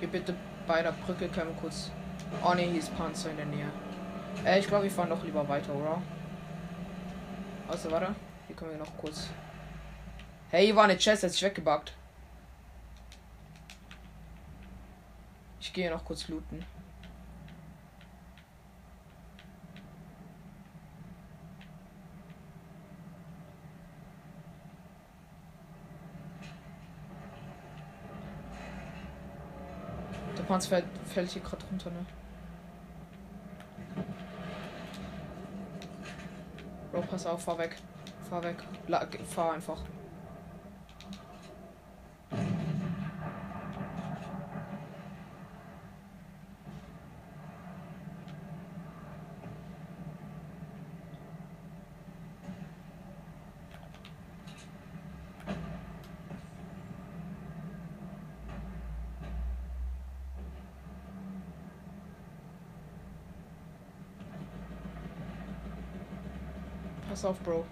Hier bitte bei der Brücke können kurz. Oh ne, hier ist Panzer in der Nähe. Äh, ich glaube, wir fahren doch lieber weiter, oder? Also, warte. Hier können wir noch kurz. Hey, hier war eine Chest, sich weggebackt. Ich gehe noch kurz looten. Panzer fällt, fällt hier gerade runter, ne? Bro, pass auf, fahr weg. Fahr weg. La fahr einfach. Pass auf, Bro.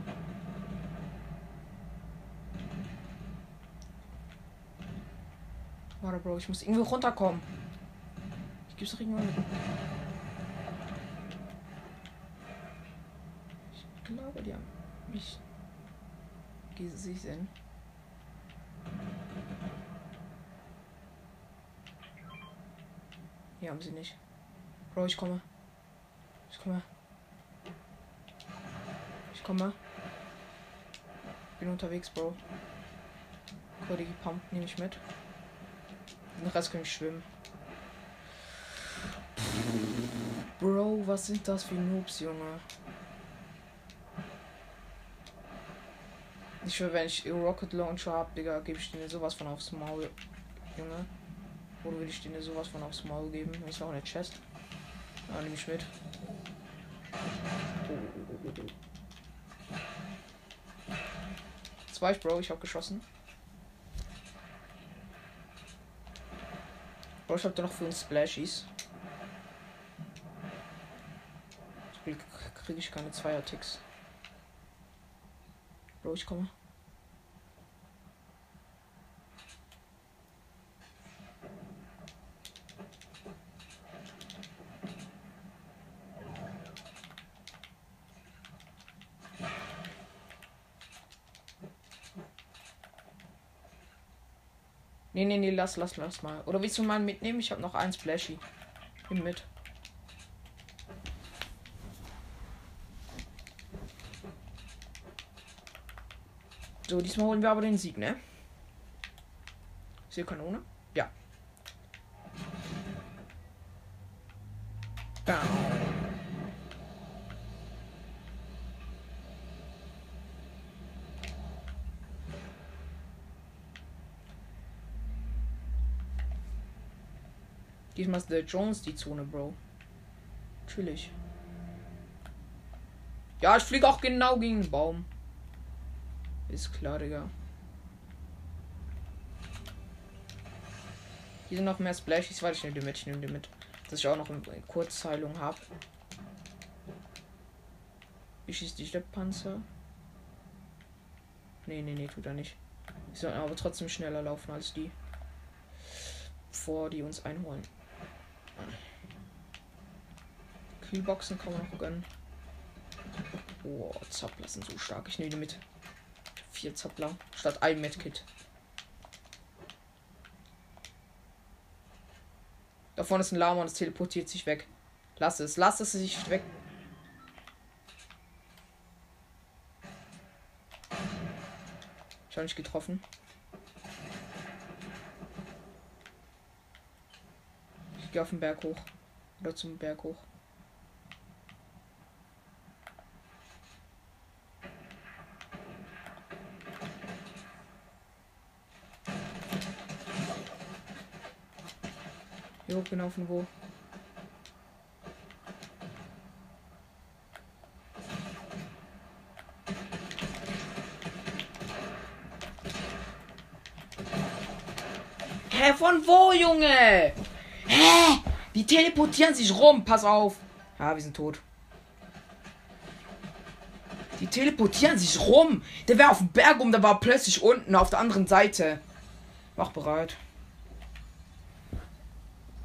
Warte, Bro, ich muss irgendwo runterkommen. Ich gebe es doch irgendwann mit. Ich glaube, die haben mich gesehen. Hier haben sie nicht. Bro, ich komme. Ich komme. Ich komme. Bin unterwegs, Bro. Cody Pump nehme ich mit. Den Rest kann ich schwimmen. Bro, was sind das für Noobs, Junge? Ich schwöre, wenn ich Rocket Launcher hab, Digga, gebe ich denen sowas von aufs Maul, Junge. Oder will ich denen sowas von aufs Maul geben? Das ist auch eine Chest. Ja, nehme ich mit. Zwei, Bro, ich hab geschossen. Bro, ich hab da noch fünf Splashies. Kriege ich keine Zweier-Ticks. Bro, ich komme. Nee, nee, nee, lass, lass, lass mal. Oder willst du mal mitnehmen? Ich habe noch ein Splashy. Nimm mit. So, diesmal holen wir aber den Sieg, ne? Ist hier Kanone? Ja. Bam. Ist der Jones die Zone, Bro. Natürlich. Ja, ich fliege auch genau gegen den Baum. Ist klar, Digga. Hier sind noch mehr Splashies. Warte, ich nehme die mit. Ich nehme die mit. Dass ich auch noch eine Kurzheilung habe. Wie schießt die Schlepppanzer? Nee, nee, nee, tut er nicht. Die sollen aber trotzdem schneller laufen als die. Bevor die uns einholen. Kühlboxen kann man noch gönnen. Oh, Zappler sind so stark. Ich nehme die mit. Vier Zappler statt ein Medkit. Da vorne ist ein Lama und es teleportiert sich weg. Lass es, lass es sich weg. Ich habe nicht getroffen. Gehe auf den Berg hoch. Oder zum Berg hoch. Jo, genau von wo. Hä, von wo, Junge? Teleportieren sich rum. Pass auf. Ja, wir sind tot. Die teleportieren sich rum. Der wäre auf dem Berg um, der war plötzlich unten auf der anderen Seite. Mach bereit.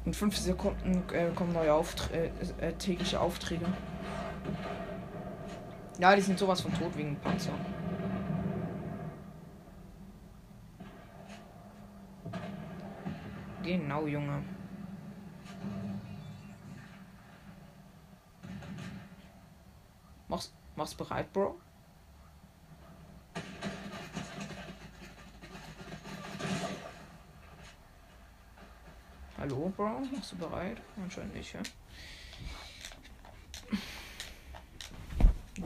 In fünf Sekunden äh, kommen neue Auftr äh, äh, tägliche Aufträge. Ja, die sind sowas von tot wegen Panzer. Genau, Junge. Mach's, bereit, Bro. Hallo, Bro? Machst du bereit? Anscheinend nicht, ja?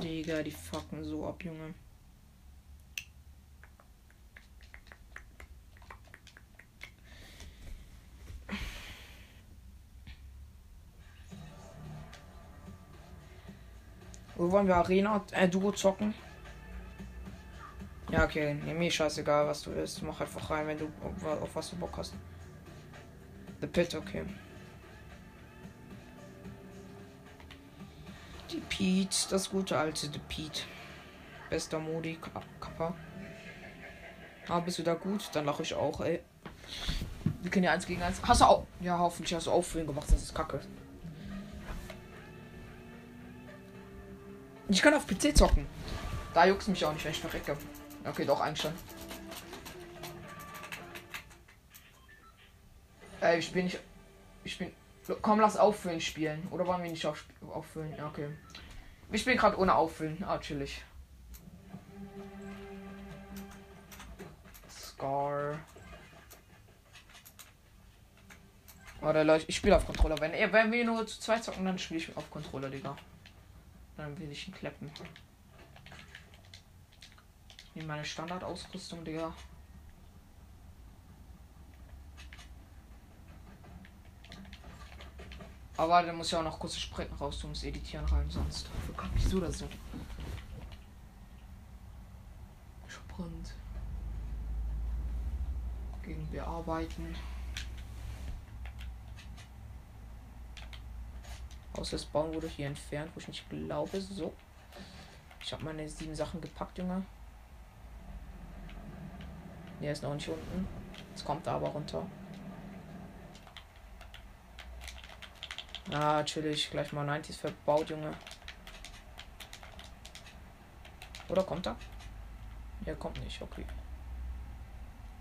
Digga, die fucken so ab, Junge. Wollen wir Arena äh, Duo zocken? Ja, okay. Nee, mir scheißegal, was du willst. Mach einfach rein, wenn du auf was du Bock hast. The Pit, okay. Die Pete, das gute alte The Pete. Bester Modi, Kappa. Ah, bist du da gut? Dann lache ich auch, ey. Wir können ja eins gegen eins. Hast du auch. Ja, hoffentlich hast du auffüllen gemacht, das ist kacke. Ich kann auf PC zocken. Da juckt mich auch nicht, wenn ich verrecke. Okay, doch, eigentlich schon. Äh, ich bin nicht. Ich bin. Komm, lass auffüllen spielen. Oder wollen wir nicht auf, auffüllen? Ja, okay. Ich spiele gerade ohne auffüllen. Ah, chillig. Scar. Oder Leute, ich spiele auf Controller. Wenn, wenn wir nur zu zweit zocken, dann spiele ich auf Controller, Digga. Dann will ich ihn kleppen. In meine Standardausrüstung, Digga. Aber dann muss ja auch noch kurze Spreiten raus ums Editieren rein, sonst verkacke ich so oder so. Sprint. Gegen bearbeiten. Aus das Bauen wurde hier entfernt, wo ich nicht glaube. So. Ich habe meine sieben Sachen gepackt, Junge. Der ist noch nicht unten. Jetzt kommt er aber runter. Ah, chillig. Gleich mal 90s verbaut, Junge. Oder kommt er? Er kommt nicht, okay.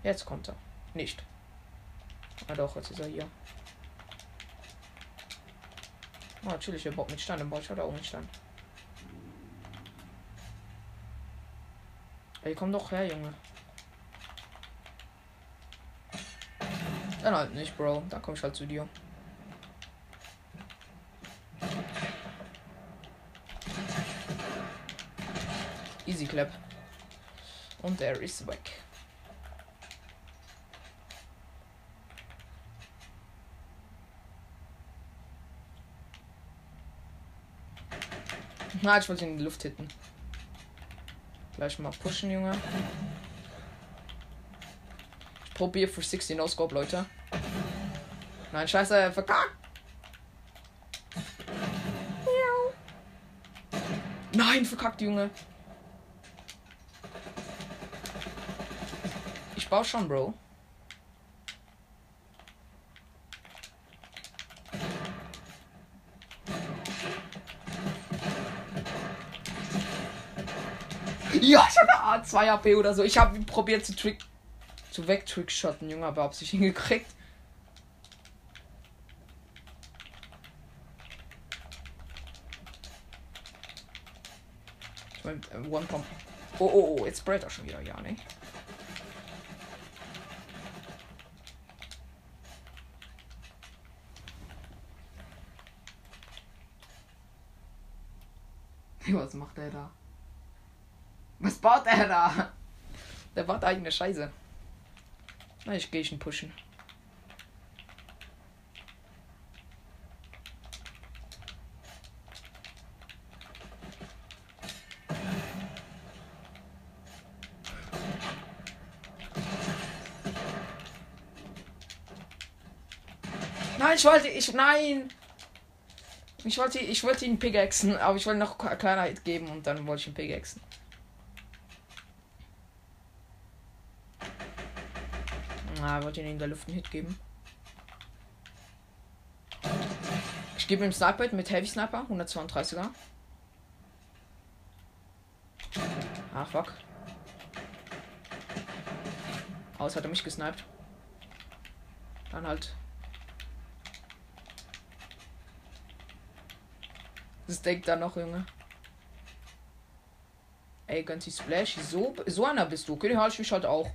Jetzt kommt er. Nicht. Ah doch, jetzt ist er hier. Ah, natürlich, er baut mit Stein. Dann baut ich halt auch mit Stein. Ey, komm doch her, Junge. Dann halt nicht, Bro. Dann komm ich halt zu dir. Easy Clap. Und er ist weg. Na, ich wollte ihn in die Luft hitten. Gleich mal pushen, Junge. Ich probiere für 60 No Scope, Leute. Nein, scheiße, verkackt. Nein, verkackt, Junge. Ich baue schon, Bro. 2 AP oder so. Ich habe probiert zu trick zu wegtrickshotten, Junge, aber hab's nicht hingekriegt. Ich mein, äh, One Pump. Oh, oh, oh, jetzt brät er schon wieder, ja, ne? Was macht er da? Was baut er da? Der baut eigene Scheiße. Na, ich gehe ihn pushen. Nein, ich wollte, ich, nein. Ich wollte, ich wollte ihn Pickaxen, aber ich wollte noch Klarheit geben und dann wollte ich ihn Pickaxen. Ah, wollte ihn in der Luft einen Hit geben. Ich gebe ihm Sniper mit Heavy Sniper, 132er. Ah, fuck. Aus hat er mich gesniped. Dann halt. Das denkt da noch, Junge. Ey, ganz die Splash. So, so einer bist du. Okay, den halte ich mich halt auch.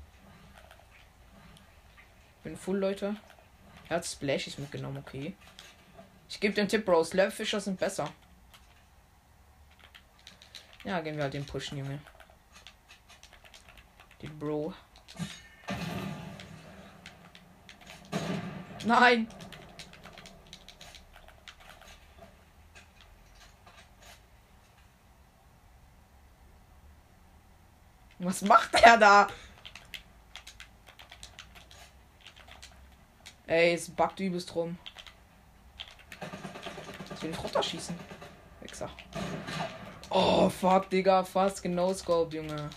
Full, Leute. Er hat Splashies mitgenommen, okay. Ich gebe den Tipp, Bros. Levelfischer sind besser. Ja, gehen wir halt den pushen, Junge. Den Bro. Nein! Was macht er da? Ey, es backt übelst rum. Ich will nicht runterschießen. Wechsel. Oh, fuck, Digga. Fast genau Scope, Junge.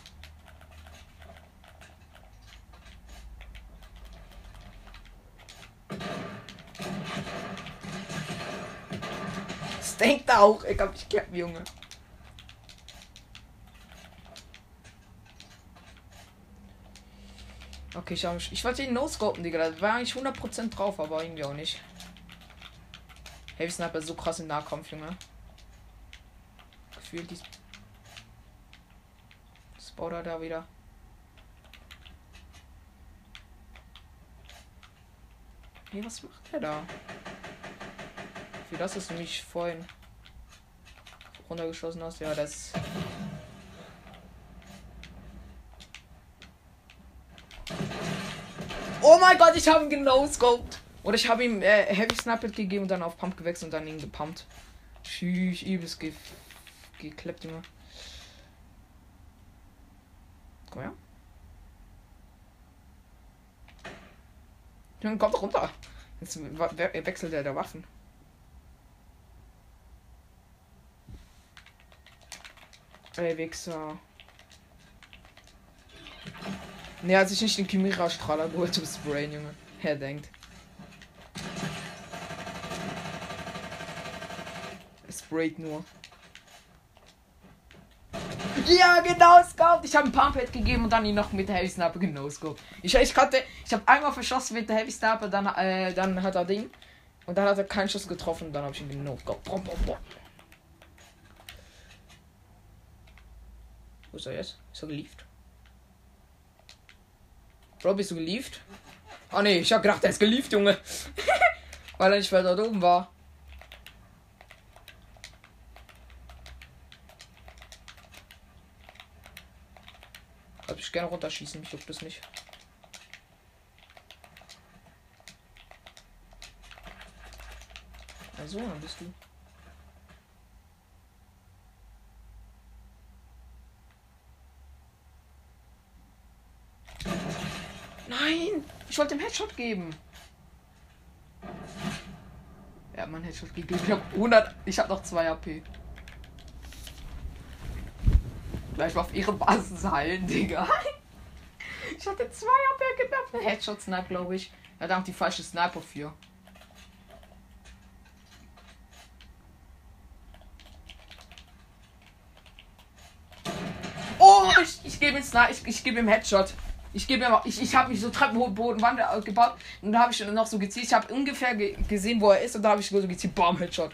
Das denkt auch. Ich hab dich klappen, Junge. Okay, ich, ich wollte ihn no-scopen, Digga. Da war eigentlich 100% drauf, aber irgendwie auch nicht. Heavy Sniper so krass im Nahkampf, Junge. Gefühlt die Spawner da wieder. Hey, was macht der da? Wie das ist nämlich vorhin runtergeschossen hast. Ja, das. Oh mein Gott, ich habe ihn genau scoped. Oder ich habe ihm äh, Heavy Sniper gegeben und dann auf Pump gewechselt und dann ihn gepumpt. Tschüss, übelst ge gekleppt, Junge. Komm her. Junge, kommt runter. Jetzt wechselt er der Waffen. Ey, Wichser. Ne, hat sich nicht den Chimera-Strahler geholt zum Sprayen, Junge. Er denkt. Es sprayt nur. Ja, genau, Scout. Ich habe ein Pump gegeben und dann ihn noch mit der Heavy Sniper genau Scout. Ich, ich ich habe einmal verschossen mit der Heavy Sniper, dann, äh, dann hat er Ding. Und dann hat er keinen Schuss getroffen und dann habe ich ihn Scout. Wo ist er jetzt? Ist er gelieft? Bro, bist du gelieft? Oh ne, ich hab gedacht, er ist gelieft, Junge. Weil er nicht weiter oben war. Hab ich gerne runterschießen, mich juckt das nicht. Also, dann bist du. Nein! Ich wollte ihm Headshot geben. Ja, mein Headshot gegeben. Ich habe 100. Ich habe noch 2 AP. Gleich mal auf ihre Basis heilen, Digga. Ich hatte 2 AP gedacht. Headshot Snipe, glaube ich. Ja, da haben die falsche Sniper für. Oh, ich, ich gebe ihm gebe ihm Headshot. Ich gebe mir ich, ich habe mich so Treppenbodenwand gebaut und da habe ich noch so gezielt. Ich habe ungefähr ge gesehen, wo er ist und da habe ich so gezielt. Bam, Headshot.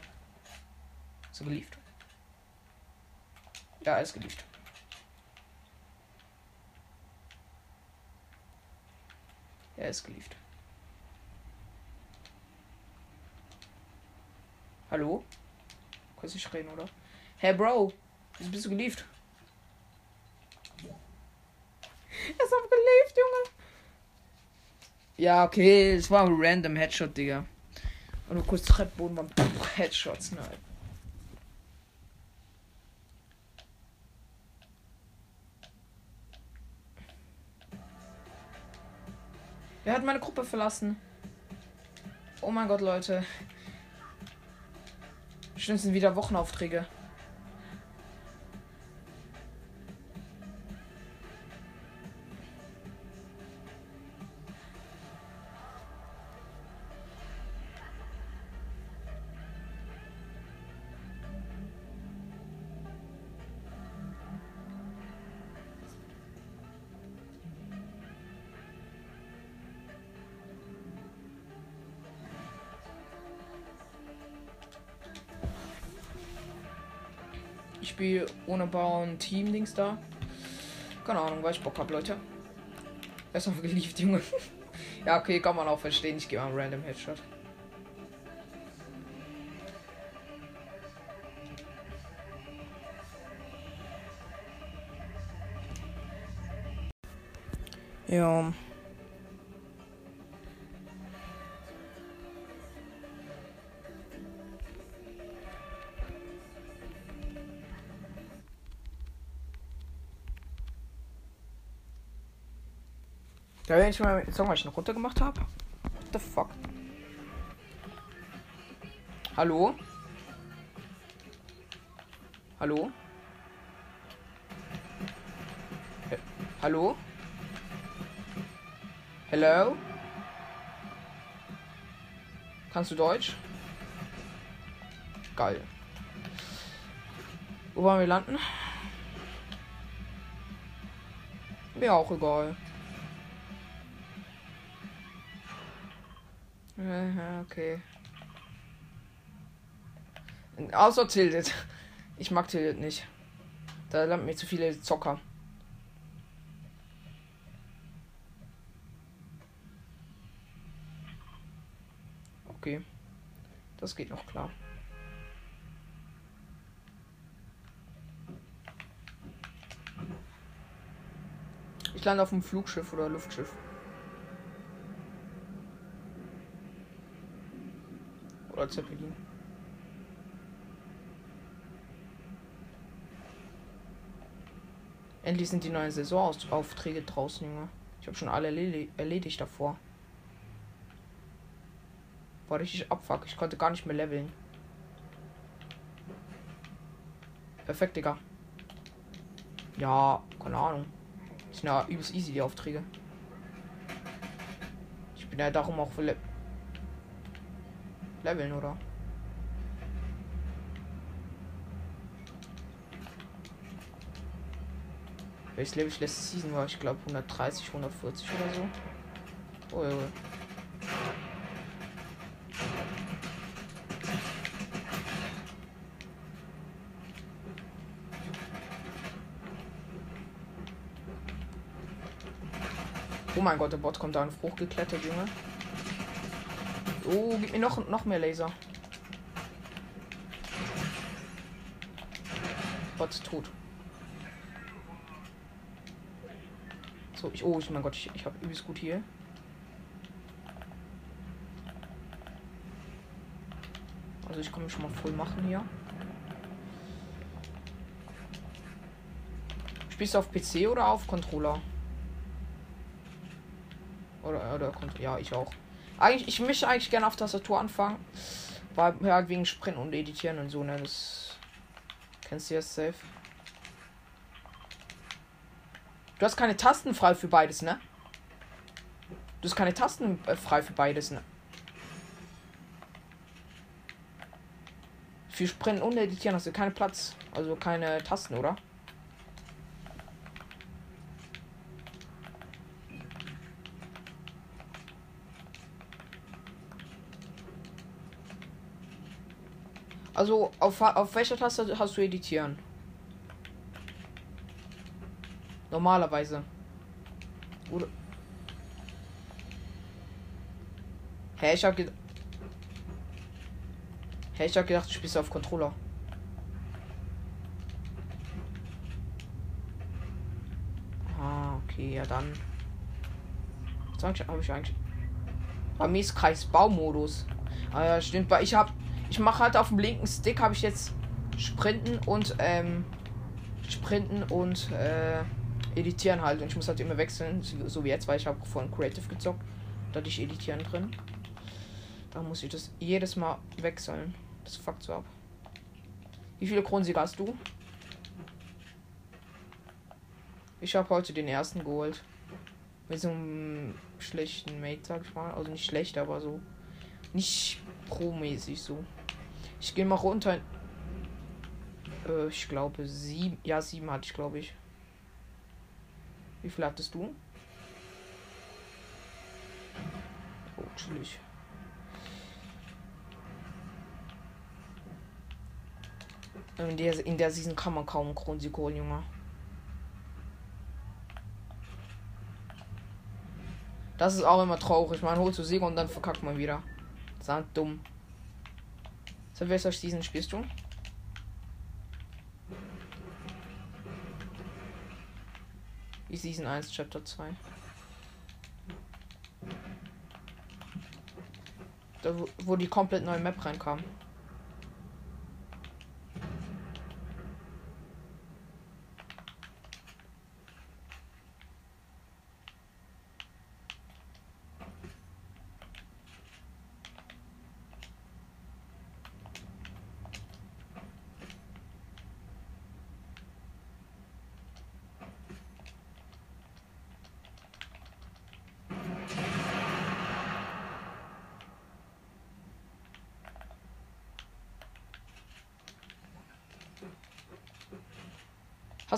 So geliefert. Ja, alles geliefert. Er ist geliefert. Hallo? Kannst nicht reden, oder? Hey, Bro. Wieso bist du geliefert? Er ist abgelebt, Junge. Ja, okay, es war ein random Headshot, Digga. Und nur kurz Treppboden waren Headshots, nein. Wer hat meine Gruppe verlassen? Oh mein Gott, Leute. Bestimmt sind wieder Wochenaufträge. Ich spiele ohne Bauen Team-Dings da. Keine Ahnung, weil ich Bock hab, Leute. Erstmal geliefert, Junge. ja, okay, kann man auch verstehen. Ich gehe mal einen random Headshot. Ja. Da wenn ich mal den Song, was ich noch runter gemacht habe. What the fuck? Hallo? Hallo? H Hallo? Hello? Kannst du Deutsch? Geil. Wo wollen wir landen? Mir auch egal. Okay. Außer Tilted. Ich mag Tilted nicht. Da landen mir zu viele Zocker. Okay. Das geht noch klar. Ich lande auf einem Flugschiff oder Luftschiff. Oder Zeppelin. Endlich sind die neuen Saisonaufträge draußen, Junge. Ich habe schon alle erledigt davor. War richtig abfuck. Ich konnte gar nicht mehr leveln. Perfekt, Digga. Ja, keine Ahnung. Sind ja übelst easy, die Aufträge. Ich bin ja darum auch Leveln, oder? Welches Level ich letzte Season war? Ich glaube 130, 140 oder so. Oh, oh. Oh mein Gott, der Bot kommt da in Frucht geklettert, Junge. Oh, gib mir noch, noch mehr Laser. Bot ist tot. So, ich, oh, ich, mein Gott, ich, ich habe übelst gut hier. Also ich kann mich schon mal voll machen hier. Spielst du auf PC oder auf Controller? Oder, oder ja, ich auch. Eigentlich, ich möchte eigentlich gerne auf Tastatur anfangen. Weil ja, wegen Sprint und Editieren und so, ne? Das kennst du ja safe. Du hast keine Tasten frei für beides, ne? Du hast keine Tasten äh, frei für beides, ne? Für Sprinten und Editieren hast du keinen Platz. Also keine Tasten, oder? Also auf, auf welcher Taste hast du editieren? Normalerweise. Oder. Hä, ich hab gedacht. Hä, ich hab gedacht, du spielst auf Controller. Ah, okay, ja dann. Sag habe ich eigentlich. Bei mir ist Kreisbaumodus. Ah ja, stimmt, weil ich habe ich mache halt auf dem linken Stick habe ich jetzt Sprinten und ähm, Sprinten und äh, Editieren halt. Und ich muss halt immer wechseln, so wie jetzt, weil ich habe von Creative gezockt. Da hatte ich Editieren drin. Da muss ich das jedes Mal wechseln. Das fuckt so ab. Wie viele Kronsieger hast du? Ich habe heute den ersten geholt. Mit so einem schlechten Mate, sag ich mal. Also nicht schlecht, aber so. Nicht pro-mäßig so. Ich gehe mal runter. Äh, ich glaube sieben. Ja, sieben hatte ich, glaube ich. Wie viel hattest du? Oh, chillig. In der, in der Season kann man kaum Kronsieg holen, Junge. Das ist auch immer traurig. Man holt zu Sieg und dann verkackt man wieder. Sand dumm. Welcher Season spielst du? Die Season 1, Chapter 2. Da, wo, wo die komplett neue Map reinkam.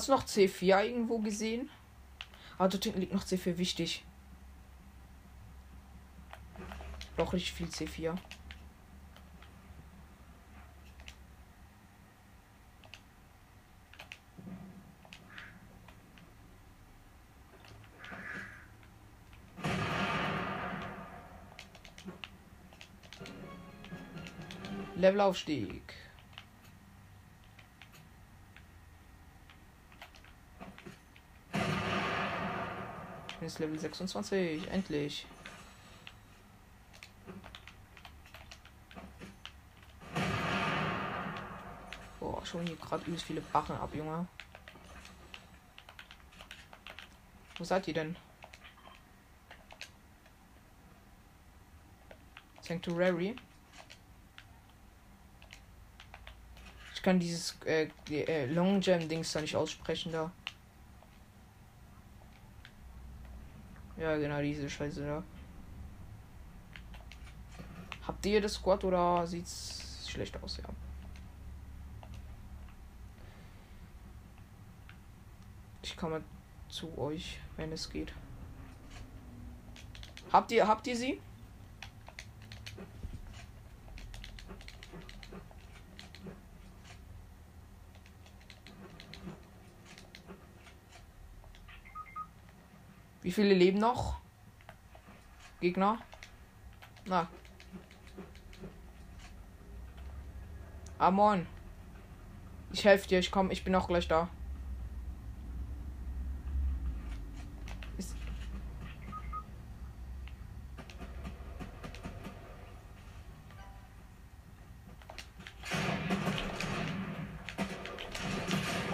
Hast du noch C4 irgendwo gesehen? Ah, dort hinten liegt noch C4 wichtig. Doch richtig viel C4. Levelaufstieg. Bin jetzt Level 26, endlich. Boah, schon hier gerade übelst viele Bachen ab, Junge. Wo seid ihr denn? Sanctuary. Ich kann dieses äh, äh, Long Jam Dings da nicht aussprechen da. Ja, genau, diese Scheiße da. Habt ihr das Squad oder sieht's schlecht aus, ja? Ich komme zu euch, wenn es geht. Habt ihr, habt ihr sie? Wie viele leben noch? Gegner? Na. Moin. Ich helfe dir, ich komme, ich bin auch gleich da.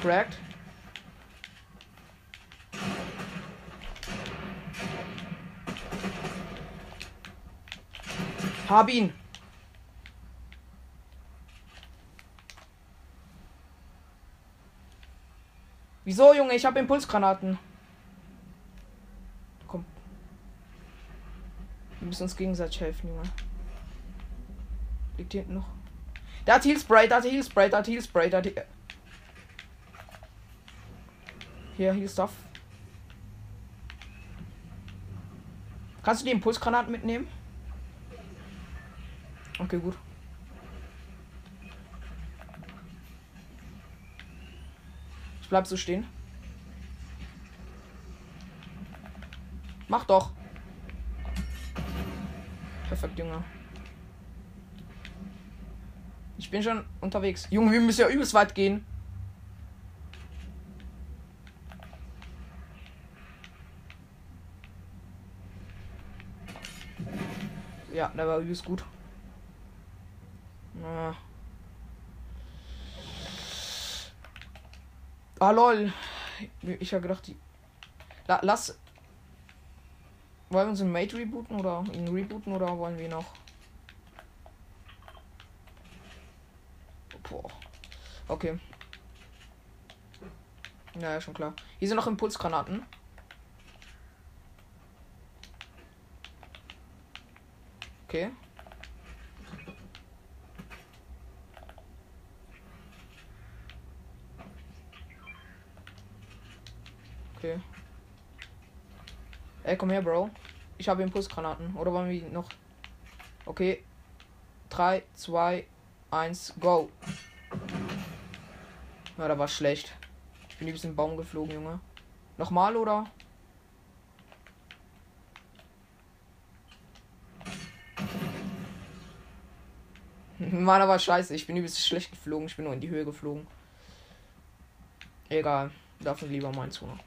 Cracked. Hab ihn. Wieso, Junge? Ich habe Impulsgranaten. Komm. Wir müssen uns gegenseitig helfen, Junge. Liegt hier hinten noch. Da hat Heal Spray, da hat Heal Spray, da hat Heal Spray, da hat Heal Hier, Heal. Kannst du die Impulsgranaten mitnehmen? Okay, gut. Ich bleib so stehen. Mach doch. Perfekt, Junge. Ich bin schon unterwegs. Junge, wir müssen ja übelst weit gehen. Ja, der war übelst gut. Ah. Ah, lol. Ich habe gedacht, die. La lass. Wollen wir uns einen Mate rebooten oder ihn rebooten oder wollen wir noch? Boah. Okay. Ja, schon klar. Hier sind noch Impulsgranaten. Okay. Ey, komm her, Bro. Ich habe Impulsgranaten. Oder wollen wir noch. Okay. 3, 2, 1, go. Ja, da war schlecht. Ich bin ein Baum geflogen, Junge. Nochmal, oder? Mann, aber scheiße. Ich bin übelst schlecht geflogen. Ich bin nur in die Höhe geflogen. Egal. Dafür lieber mein Zunge.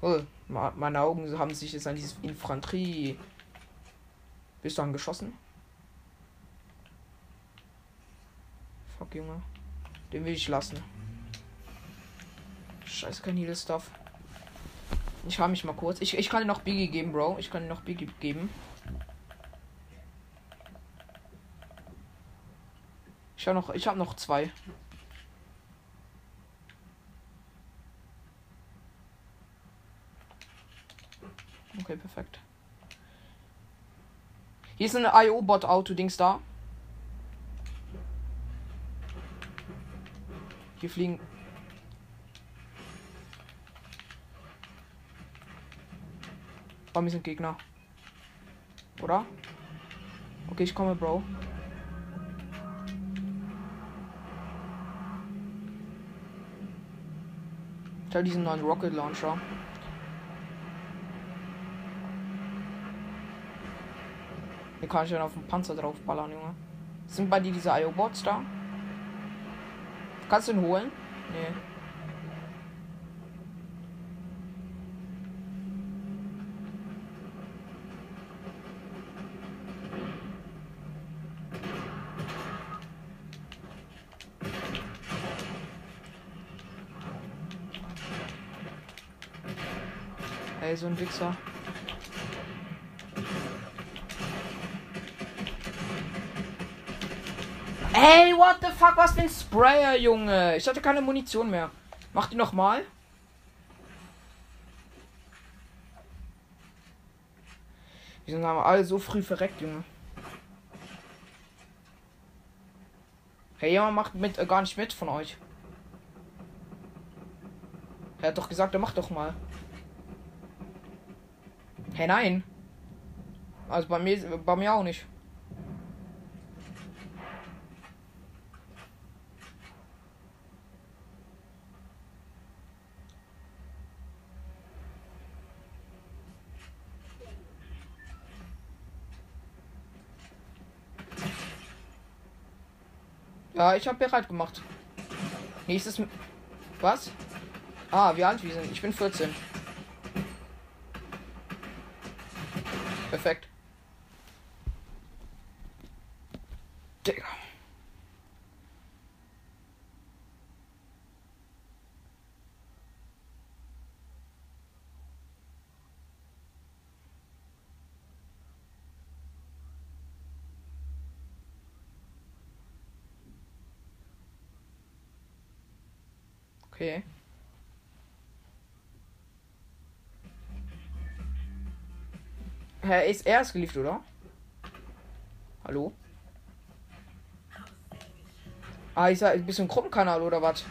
Oh, meine Augen haben sich jetzt an dieses Infanterie. Bist du angeschossen? Fuck, Junge. Den will ich lassen. Scheiße, kein Heal Stuff. Ich habe mich mal kurz. Ich, ich kann dir noch Biggie geben, Bro. Ich kann dir noch Biggie geben. Ich habe noch, ich habe noch zwei. Okay, perfekt. Hier ist ein IO-Bot-Auto-Dings da. Hier fliegen. Bei mir sind Gegner. Oder? Okay, ich komme, Bro. Ich habe diesen neuen Rocket Launcher. Hier kann ich dann auf den Panzer draufballern, Junge. Sind bei dir diese IO-Bots da? Kannst du ihn holen? Nee. Ey, so ein Wichser. Ey, what the fuck, was für ein Sprayer, Junge. Ich hatte keine Munition mehr. Mach die nochmal. Wir sind aber alle so früh verreckt, Junge. Hey, jemand macht mit, äh, gar nicht mit von euch. Er hat doch gesagt, er macht doch mal. Hey, nein. Also bei mir, bei mir auch nicht. Ja, ich habe bereit gemacht. Nächstes. Was? Ah, wie alt wir sind? Ich bin 14. Perfekt. Digga. Okay. Hä, ist er ist geliefert, oder? Hallo? Ah, ich sag, ein bisschen Gruppenkanal oder was?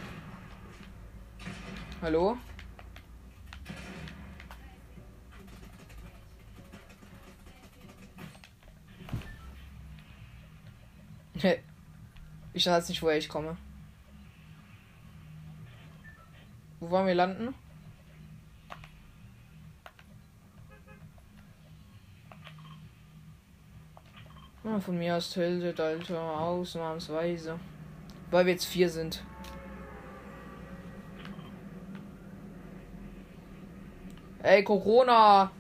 Hallo? Ich weiß nicht, woher ich komme. Wo wollen wir landen? Ah, von mir aus tiltet, Alter, ausnahmsweise. Weil wir jetzt vier sind. Ey, Corona!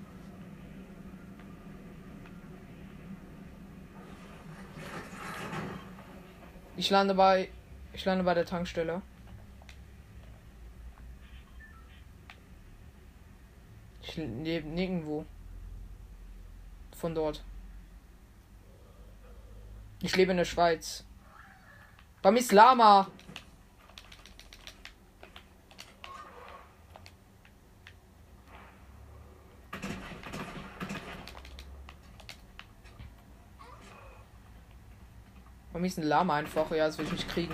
Ich lande bei. Ich lande bei der Tankstelle. Ich nirgendwo. Von dort. Ich lebe in der Schweiz. Beim Islama. Mir ist ein Lama einfach. Ja, das will ich nicht kriegen.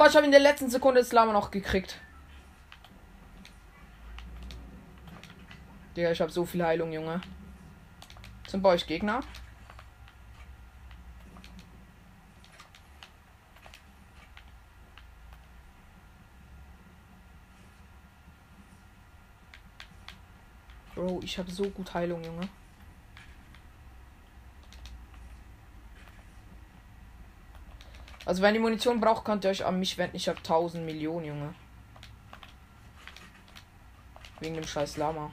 Gott, ich habe in der letzten Sekunde das Lama noch gekriegt. Digga, ich habe so viel Heilung, Junge. Sind bei euch Gegner? Bro, ich habe so gut Heilung, Junge. Also wenn ihr Munition braucht, könnt ihr euch an mich wenden. Ich habe 1000 Millionen, Junge. Wegen dem scheiß Lama.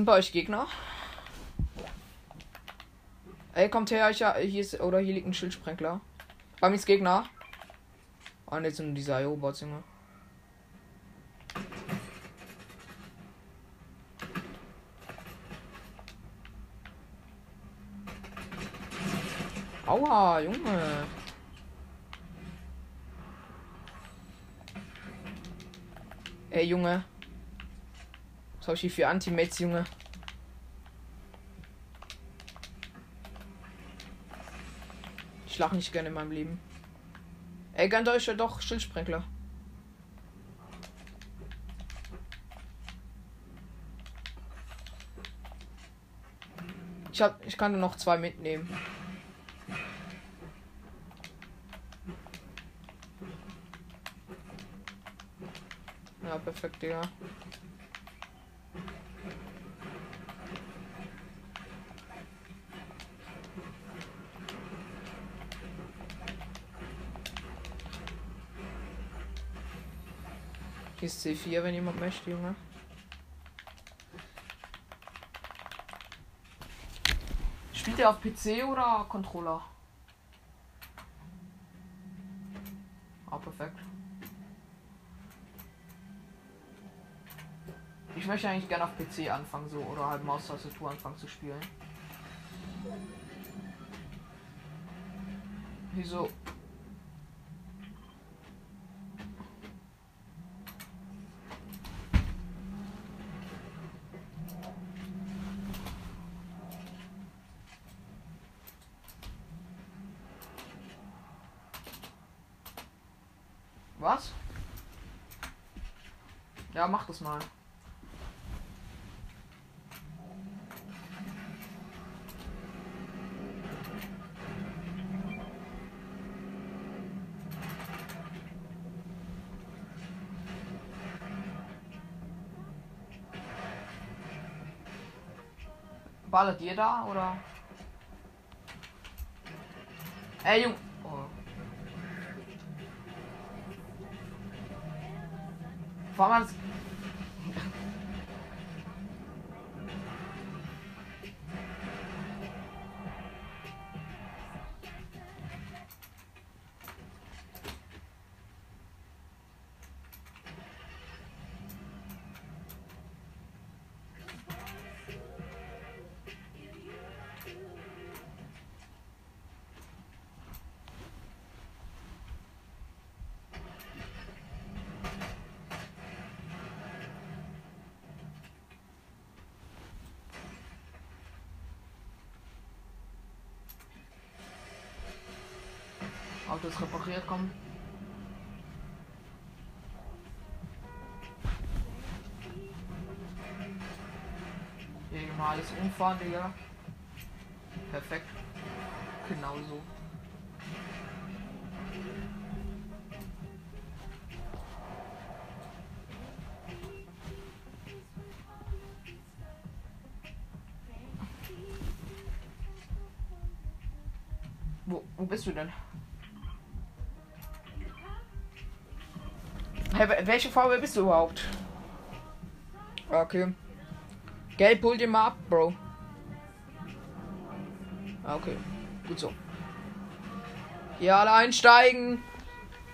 Sind bei euch Gegner? Ey, kommt her, ich, hier ist, oder hier liegt ein Schildsprenkler. Bei mir ist Gegner. Ah, oh, ne, sind diese IO-Bots, Junge. Aua, Junge. Ey, Junge. Was hab ich hier für Anti-Mates, Junge? Ich lach nicht gerne in meinem Leben. Ey, euch ja doch Schildsprenkler. Ich hab, ich kann nur noch zwei mitnehmen. Ja, perfekt, Digga. Hier C4, wenn jemand möchte, Junge. Spielt ihr auf PC oder Controller? Ah, perfekt. Ich möchte eigentlich gerne auf PC anfangen, so oder halt Maustastatur anfangen zu spielen. Wieso? Was? Ja, mach mal. Ballert ihr da oder? Ey, Junge. Fahr mal das Autos repariert kommen. Hier mal alles umfahren, Digga. Perfekt. Genauso. Wo, wo bist du denn? Welche Farbe bist du überhaupt? Okay. Gelb, hol dir mal ab, Bro. Ah, okay. Gut so. Hier alle einsteigen.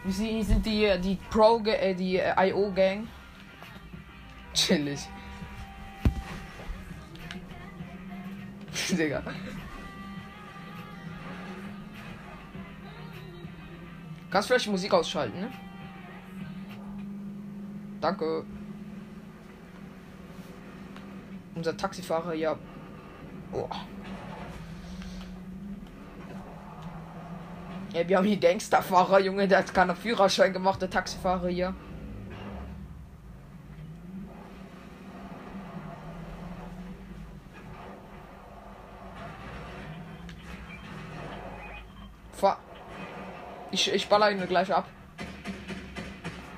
Sie sind die, die Pro, äh, die äh, IO Gang. Chillig. Digga. Kannst vielleicht Musik ausschalten, ne? Danke. Unser Taxifahrer ja. Oh. Ja, wir haben hier Gangsterfahrer, Junge, der hat keinen Führerschein gemacht, der Taxifahrer hier. Fahr. Ich, ich baller ihn gleich ab.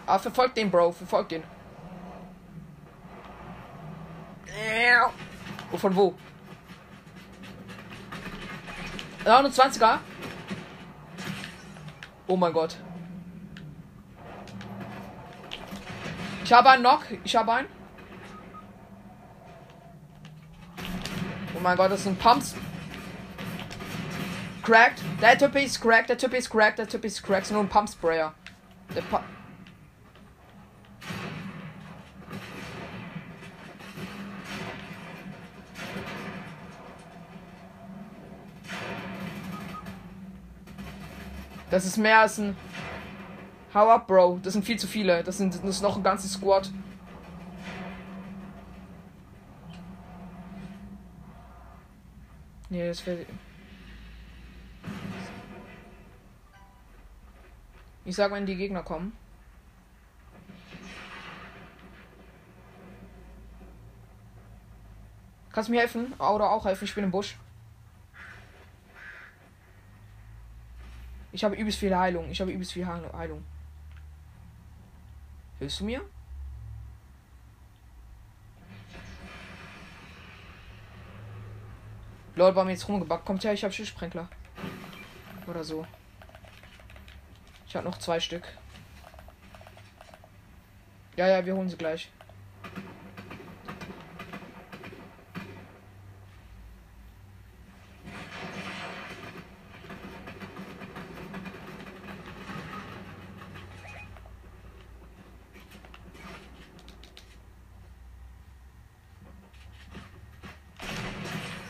Ah, verfolgt den, Bro. Verfolgt den. Wo von wo? 29er? Oh mein Gott. Ich habe einen Knock. Ich habe einen. Oh mein Gott, das sind Pumps. Cracked. Der Typ ist cracked, der Typ ist cracked, der Typ ist cracked. Nur ein Pump Sprayer. Der Pu Das ist mehr als ein. Hau up, Bro. Das sind viel zu viele. Das, sind, das ist noch ein ganzes Squad. Nee, das wäre. Ich sag, wenn die Gegner kommen. Kannst du mir helfen? Oder auch helfen? Ich bin im Busch. Ich habe übelst viel Heilung. Ich habe übelst viel Heilung. Hilfst du mir? Lol, war mir jetzt rumgebackt. Kommt her, ich habe Schiffsprenkler. Oder so. Ich habe noch zwei Stück. Ja, ja, wir holen sie gleich.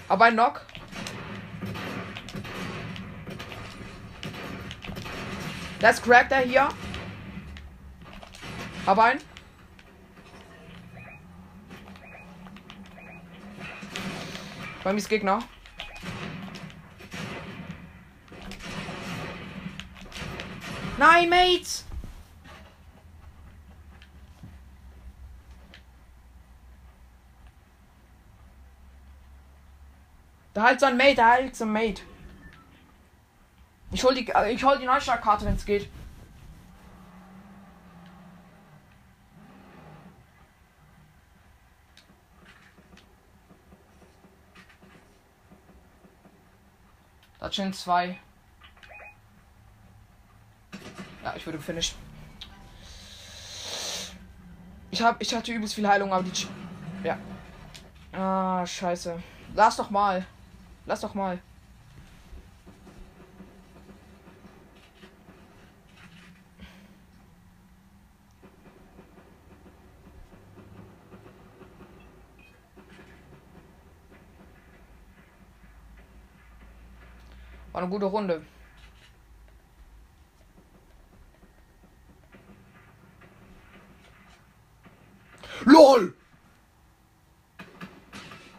Aber ein Knock. Das crackt er hier. Aber ein. Ist Gegner. Nein, Mates! Da halt so ein Mate, da halt so ein Mate. Ich hol die, ich hol die Neustartkarte, wenn es geht. Da sind zwei. Ja, ich würde finishen. Ich hab, ich hatte übelst viel Heilung, aber die. Ja. Ah, scheiße. Lass doch mal. Lass doch mal. War eine gute Runde. LOL!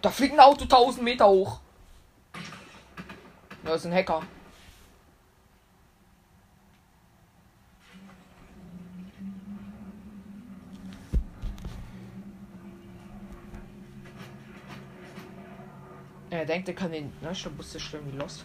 Da fliegt ein Auto 1000 Meter hoch. Das ist ein Hacker. Er denkt, er kann den ne, Bus zerstören wie Lost.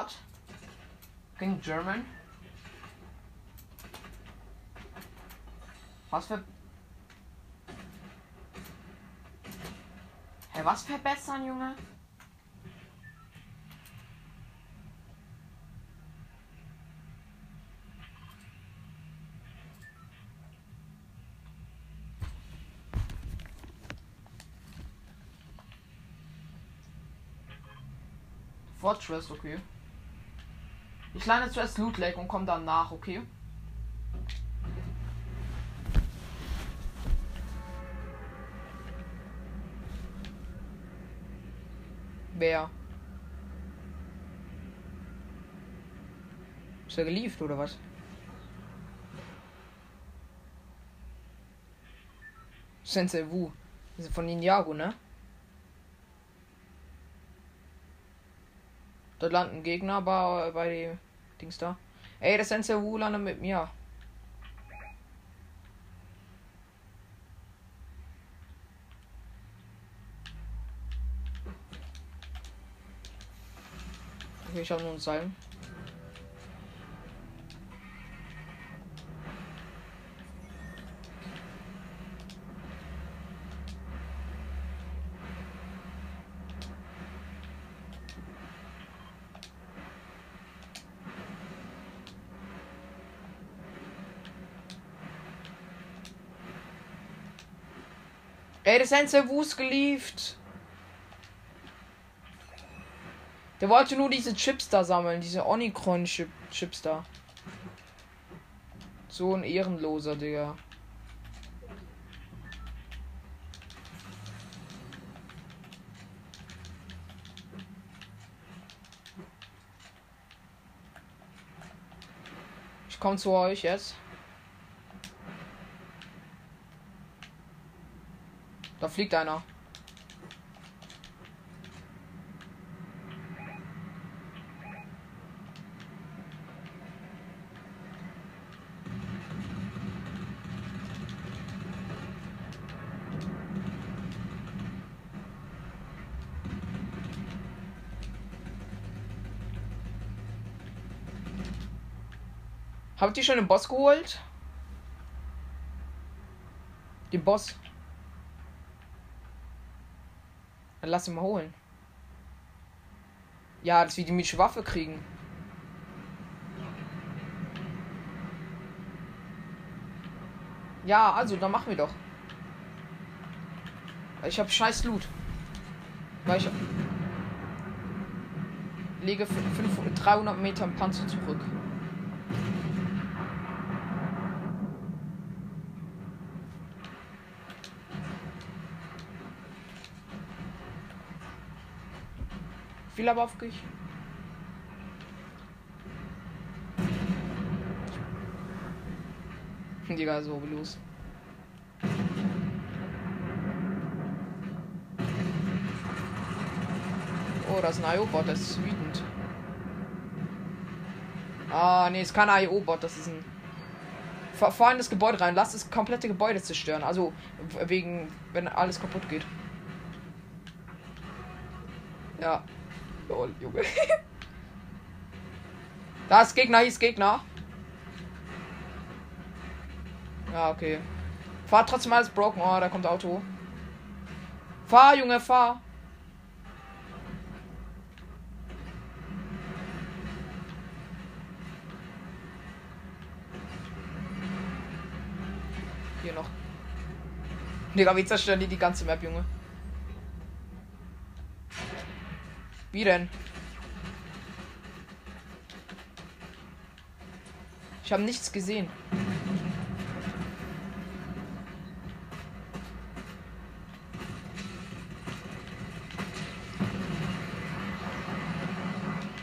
What? King German? Was für. Hä, was verbessern, Junge? Fortress, okay. Ich lande zuerst Loot Lake und komme dann nach, okay? Wer? Ist er geliefert oder was? Sensei Wu. Von Ninjago, ne? Dort landen Gegner aber bei dem Dings da. Ey, der Sensei Wu landet mit mir. Okay, ich habe nur ein Seil. Sensei Wus geliefert. Der wollte nur diese Chips da sammeln, diese Onicron -Chip Chips da. So ein Ehrenloser, Digga. Ich komme zu euch jetzt. Fliegt einer. Habt ihr schon den Boss geholt? Den Boss. Ihn mal holen. Ja, dass wir die mythische Waffe kriegen. Ja, also, dann machen wir doch. Ich habe scheiß Loot. Weil ich lege 500, 300 Meter im Panzer zurück. Viel aber auf dich. Digga, so los. Oh, das ist ein IO-Bot, das ist wütend. Ah, nee, ist kein IO-Bot, das ist ein. Vor, vor allem das Gebäude rein. Lass das komplette Gebäude zerstören. Also, wegen, wenn alles kaputt geht. Ja. Lol, Junge. da ist Gegner, hier ist Gegner. Ja, okay. Fahr trotzdem alles broken. Oh, da kommt Auto. Fahr, Junge, fahr. Hier noch. Digga, wie zerstören die die ganze Map, Junge? Wie denn? Ich habe nichts gesehen.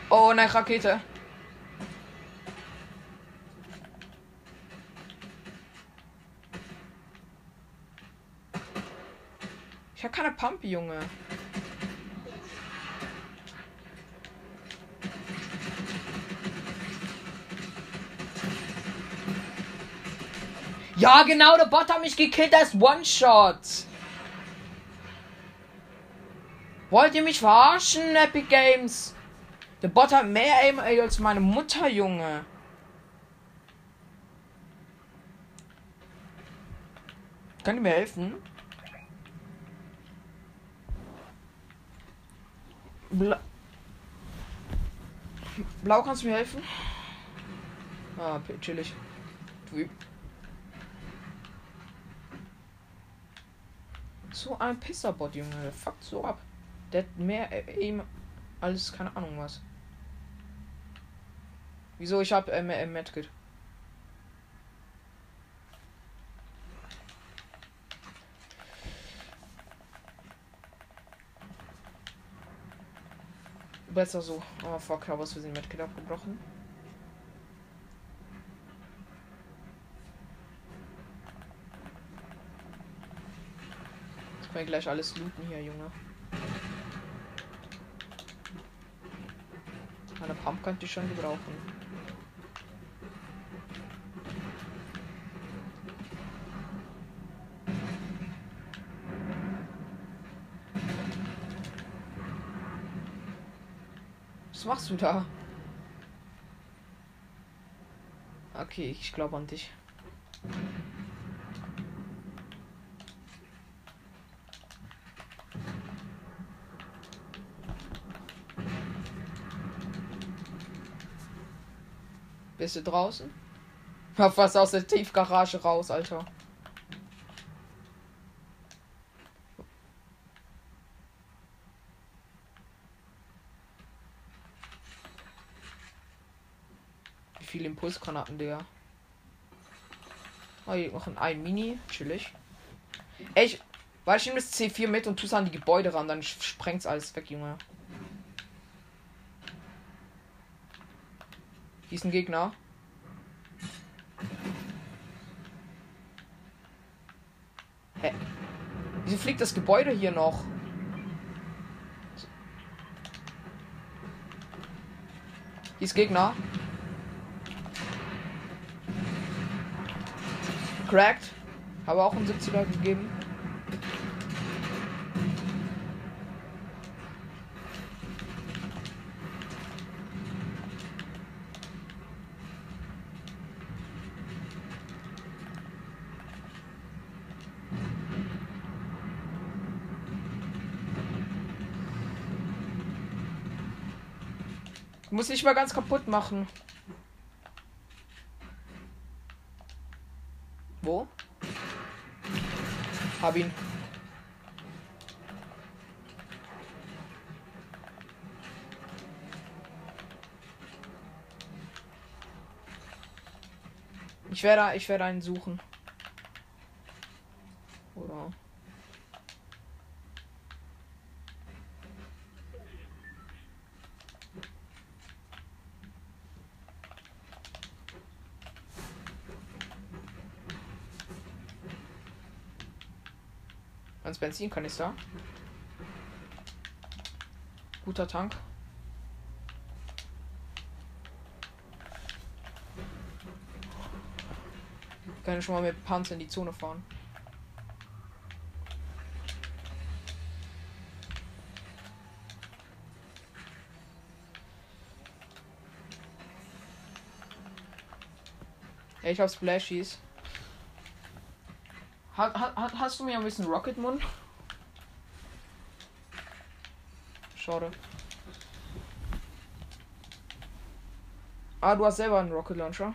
Oh, eine Rakete. Ich habe keine Pumpe, Junge. Ja, genau, der Bot hat mich gekillt als One-Shot. Wollt ihr mich verarschen, Epic Games? Der Bot hat mehr Aim als meine Mutter, Junge. Kann ihr mir helfen? Bla Blau, kannst du mir helfen? Ah, chillig. Du So ein Pisserbot, Junge. Der fuckt so ab. Der hat mehr eben alles, keine Ahnung was. Wieso? Ich hab ähm, äh, Medkit. Besser so. Oh fuck, habe aus Versehen Medkit abgebrochen. Wir gleich alles looten hier, Junge. Eine Pump könnte ich schon gebrauchen. Was machst du da? Okay, ich glaube an dich. Bist du draußen? Hab was aus der Tiefgarage raus, Alter. Wie viele Impulsgranaten, Digga. Oh, hier noch ein Mini. Chillig. Ey, ich. Weil ich nehme das C4 mit und tue es an die Gebäude ran, dann sprengt's alles weg, Junge. Ein Gegner. Hä? Wieso fliegt das Gebäude hier noch? Hier ist Gegner. Cracked. Habe auch einen 70er gegeben. Muss nicht mal ganz kaputt machen. Wo? Hab ihn. Ich werde, ich werde einen suchen. Oder? Ans Benzinkanister. Guter Tank. Kann ich schon mal mit Panzer in die Zone fahren. Ich hab Splashies. Ha, ha, hast du mir ein bisschen Rocket Mund? Schade. Ah, du hast selber einen Rocket Launcher.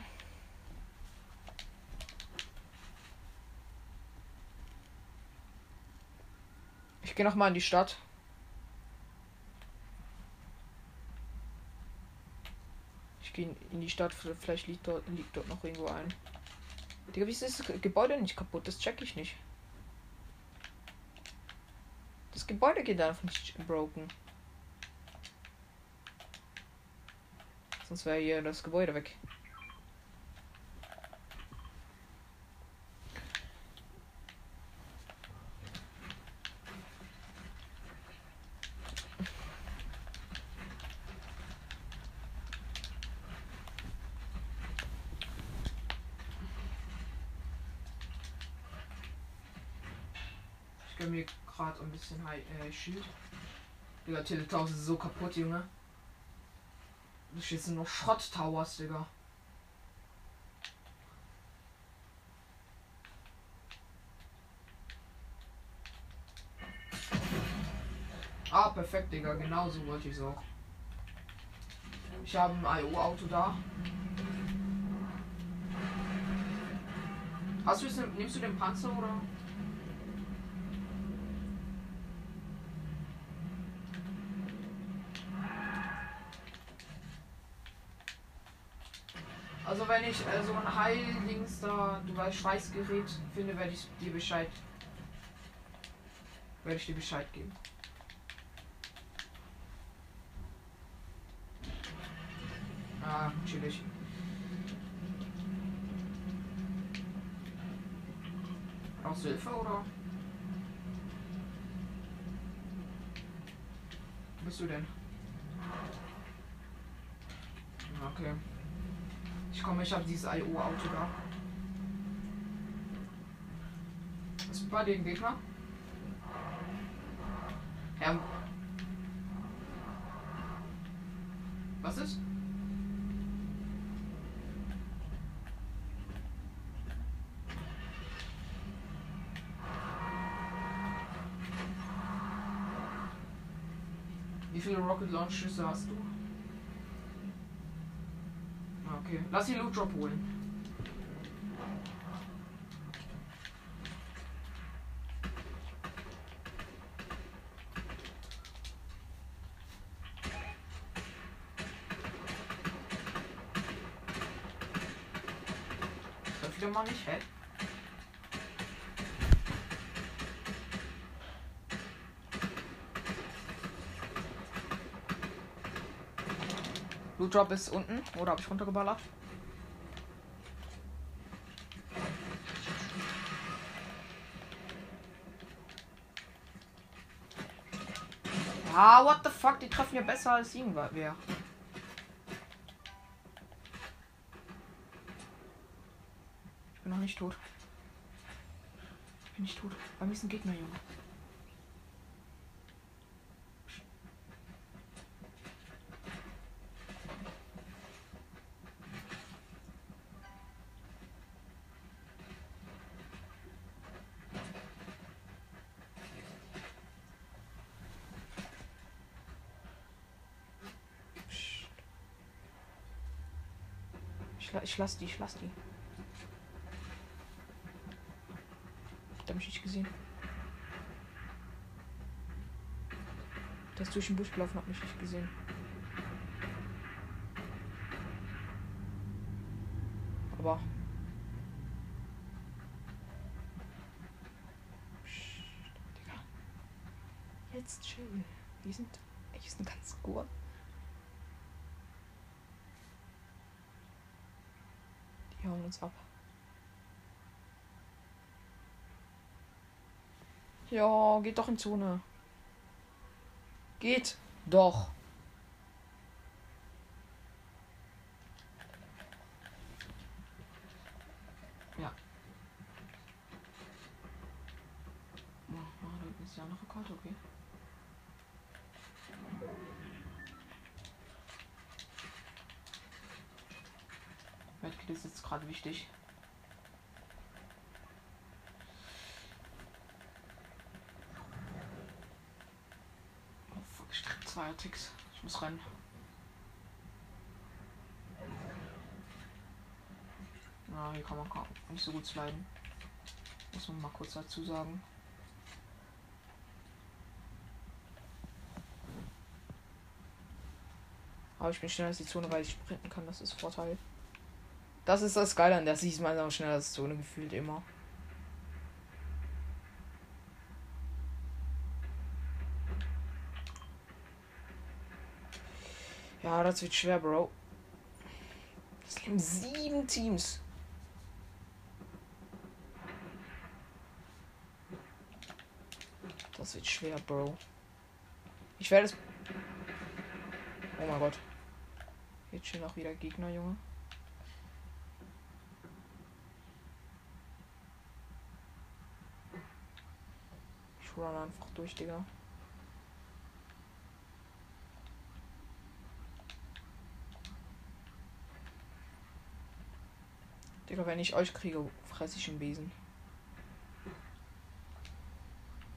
Ich gehe noch mal in die Stadt. Ich gehe in die Stadt, vielleicht liegt dort, liegt dort noch irgendwo ein. Digga, wie ist das Gebäude nicht kaputt? Das check ich nicht. Das Gebäude geht einfach nicht broken. Sonst wäre hier das Gebäude weg. Ich gönn mir gerade ein bisschen High, äh, Shield. Digga, Teletowers ist so kaputt, Junge. Das jetzt sind noch Schrott-Towers, Digga. Ah, perfekt, Digga. Genau so wollte ich es auch. Ich habe ein IO-Auto da. Hast du nimmst du den Panzer oder? Also wenn ich äh, so ein Heildings da, du weißt, Schweißgerät finde, werde ich dir Bescheid. Werde ich dir Bescheid geben. Ah, chillig. Brauchst du Hilfe oder? Wo bist du denn? Okay. Ich komme, ich habe dieses IO-Auto da. Was bei den Gegner? Ja. Was ist? Wie viele Rocket Launch Schüsse hast du? Okay, lass die Loot Drop holen. Das wieder mal nicht, hä? Loot Drop ist unten. Oder habe ich runtergeballert? Ah, what the fuck? Die treffen ja besser als irgendwer. Ich bin noch nicht tot. Ich bin nicht tot. Bei mir ist ein Gegner, Junge. Ich, la- ich lass die, ich lass die. Ich hab mich nicht gesehen. Der ist durch den Busch gelaufen, hat mich nicht gesehen. Aber. Psst, Digga. Jetzt chill. Wir sind. Wir sind ganz gut. Die hauen uns ab. Ja, geht doch in Zone. Geht doch. Ja. Oh, ah, da ist ja noch eine Karte, okay. Medkit ist jetzt gerade wichtig. Oh fuck, Ticks. Ich muss rennen. Na, hier kann man nicht so gut sliden. Muss man mal kurz dazu sagen. Aber ich bin schneller als die Zone, weil ich sprinten kann. Das ist Vorteil. Das ist das Geile an der Season, man ist auch schneller als Zone gefühlt immer. Das wird schwer, Bro. Es gibt sieben Teams. Das wird schwer, Bro. Ich werde es. Oh mein Gott. Jetzt schon auch wieder Gegner, Junge. Ich run einfach durch, Digga. Digga, wenn ich euch kriege, fresse ich einen Besen.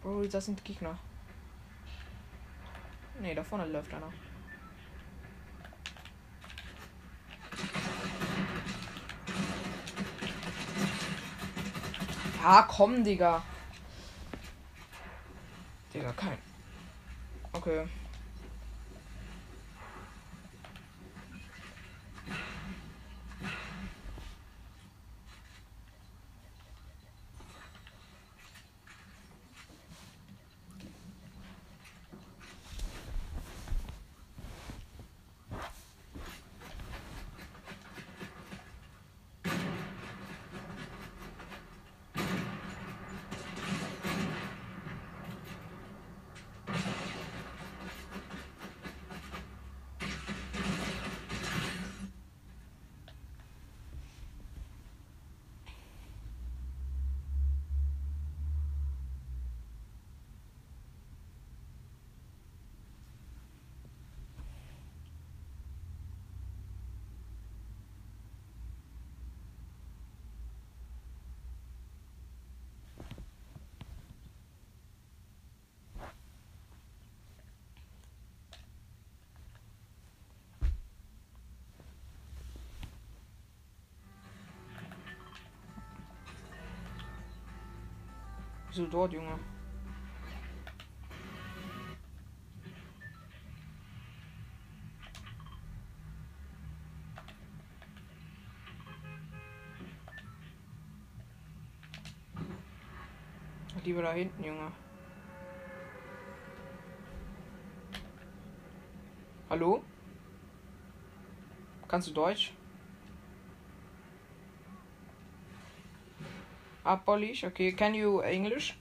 Bro, das sind Gegner. Nee, da vorne läuft einer. Ja, komm, Digga. Digga, kein. Okay. Wieso dort, Junge? Lieber da hinten, Junge. Hallo? Kannst du Deutsch? Uh, Abolish, okay. Can you uh, English?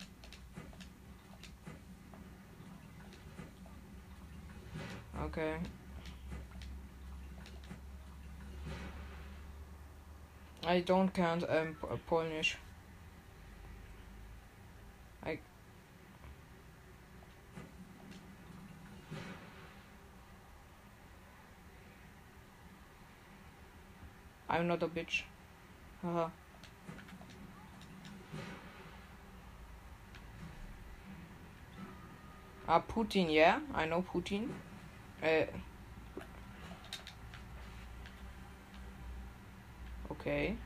Okay. I don't can't um uh, Polish. I I'm not a bitch. Haha. Ah, Putin, yeah, I know Putin. Äh. Okay.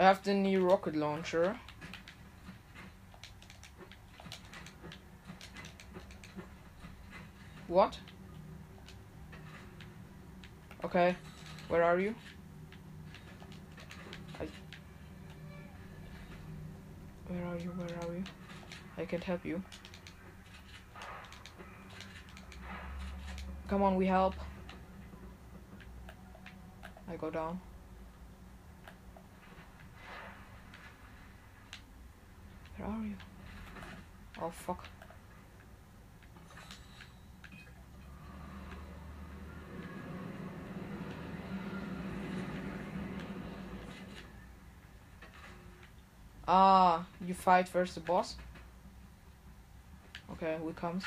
I have the new rocket launcher. What? Okay, where are you? I. Where are you? Where are you? I can't help you. Come on, we help. I go down. Where are you? Oh fuck. Ah, you fight first the boss? Okay, we comes.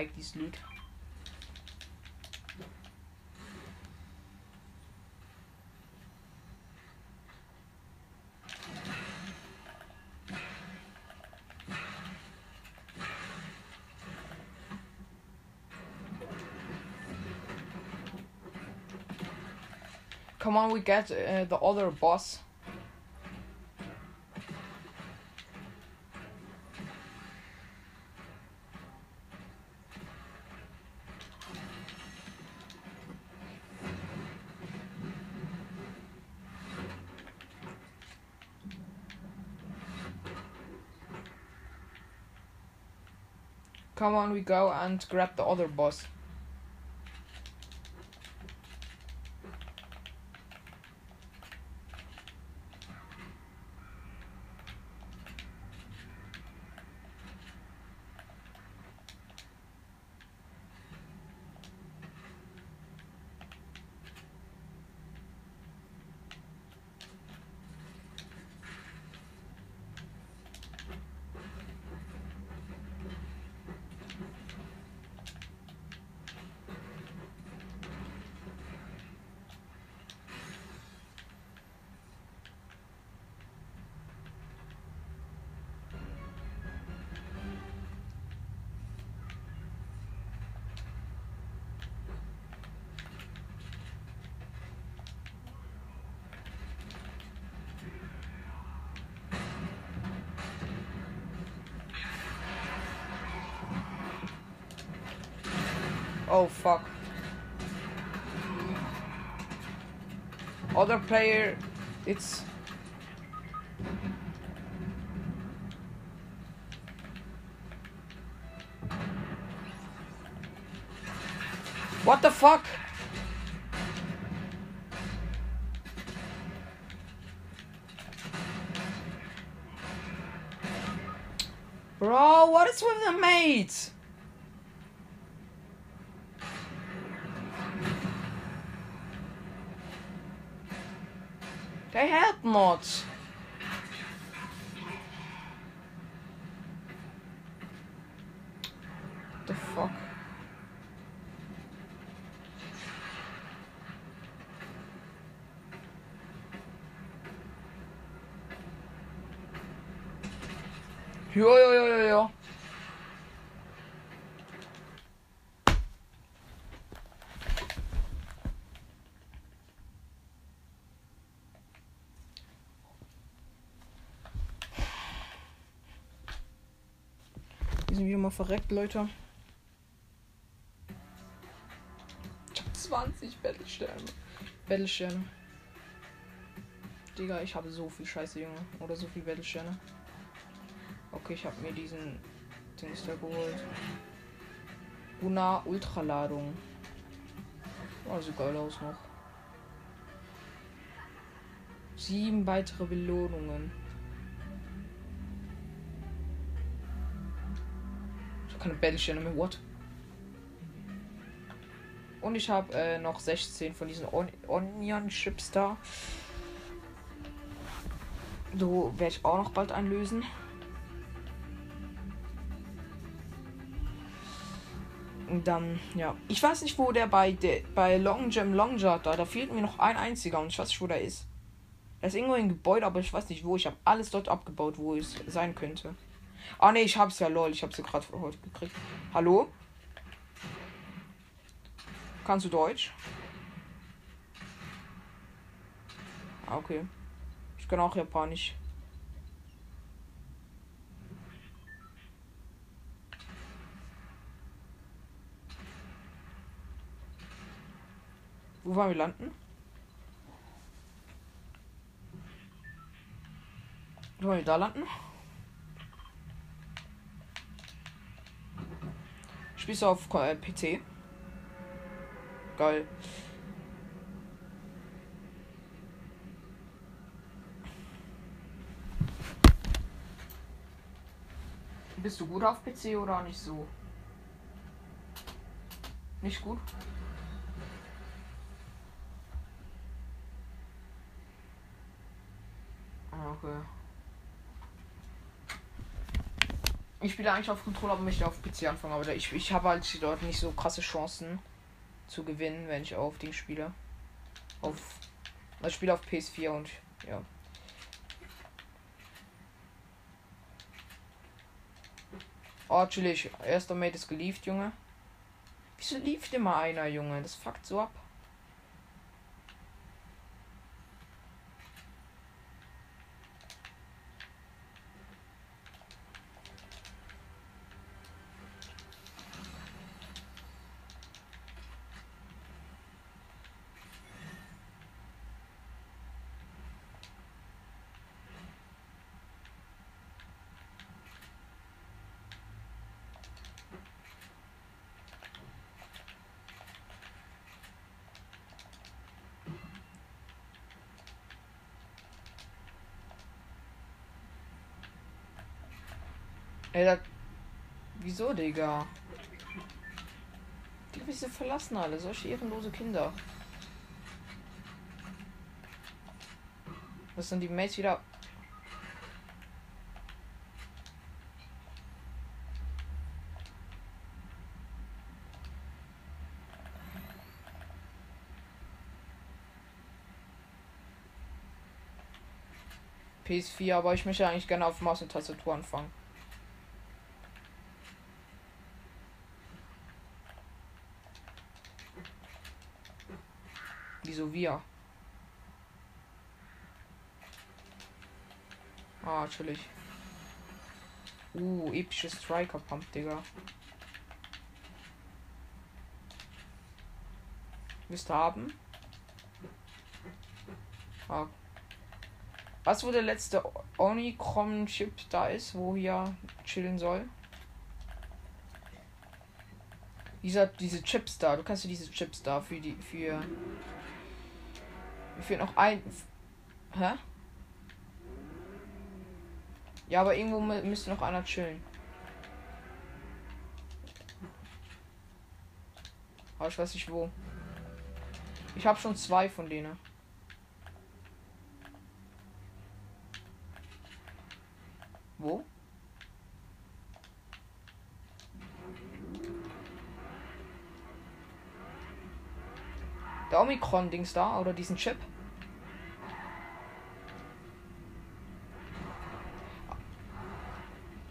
Like this loot. Come on, we get uh, the other boss. Come on, we go and grab the other boss. Oh fuck. Other player, it's. What the fuck? Bro, what is with the mates? Not. The fuck? Jo, jo, jo, jo, jo. Mal verreckt, Leute. Ich hab 20 Battlesterne. Battlesterne. Digga, ich habe so viel Scheiße, Junge. Oder so viel Battlesterne. Okay, ich habe mir diesen Dings da geholt. Una Ultraladung. Oh, sieht geil aus noch. Sieben weitere Belohnungen. Keine Battlesterne mehr. What? Und ich habe äh, noch 16 von diesen On Onion Chips da. So werde ich auch noch bald einlösen. Und dann, ja. Ich weiß nicht, wo der bei, der, bei Long Jam Long Jump da, da fehlt mir noch ein einziger und ich weiß nicht, wo der ist. Er ist irgendwo im Gebäude, aber ich weiß nicht wo. Ich habe alles dort abgebaut, wo es sein könnte. Ah ne, ich hab's ja lol, ich hab's ja gerade heute gekriegt. Hallo? Kannst du Deutsch? Ah, okay. Ich kann auch Japanisch. Wo wollen wir landen? Wollen wir da landen? Spielst du auf äh, PC? Geil. Bist du gut auf PC oder nicht so? Nicht gut? Ah, Okay. Ich spiele eigentlich auf Controller, aber möchte auf PC anfangen. Aber ich, ich habe halt dort nicht so krasse Chancen zu gewinnen, wenn ich auf Ding spiele. Auf. Ich spiele auf PS4 und ja. Oh, chillig. Erster Mate ist geliefert, Junge. Wieso lief immer einer, Junge? Das fuckt so ab. Ey, da... Wieso, Digga? Die wieso verlassen alle? Solche ehrenlose Kinder. Das sind die Mates wieder. PS4, aber ich möchte eigentlich gerne auf Maus und Tastatur anfangen. Wieso wir? Ah, natürlich. Uh, episches Striker Pump, Digga. Müsste haben. Ah. Was wo der letzte Omicron-Chip da ist, wo hier chillen soll? Dieser, diese Chips da, du kannst dir diese Chips da für die, für. Mir fehlt noch ein. Hä? Ja, aber irgendwo müsste noch einer chillen. Aber ich weiß nicht wo. Ich habe schon zwei von denen. Wo? Der Omikron-Dings da oder diesen Chip?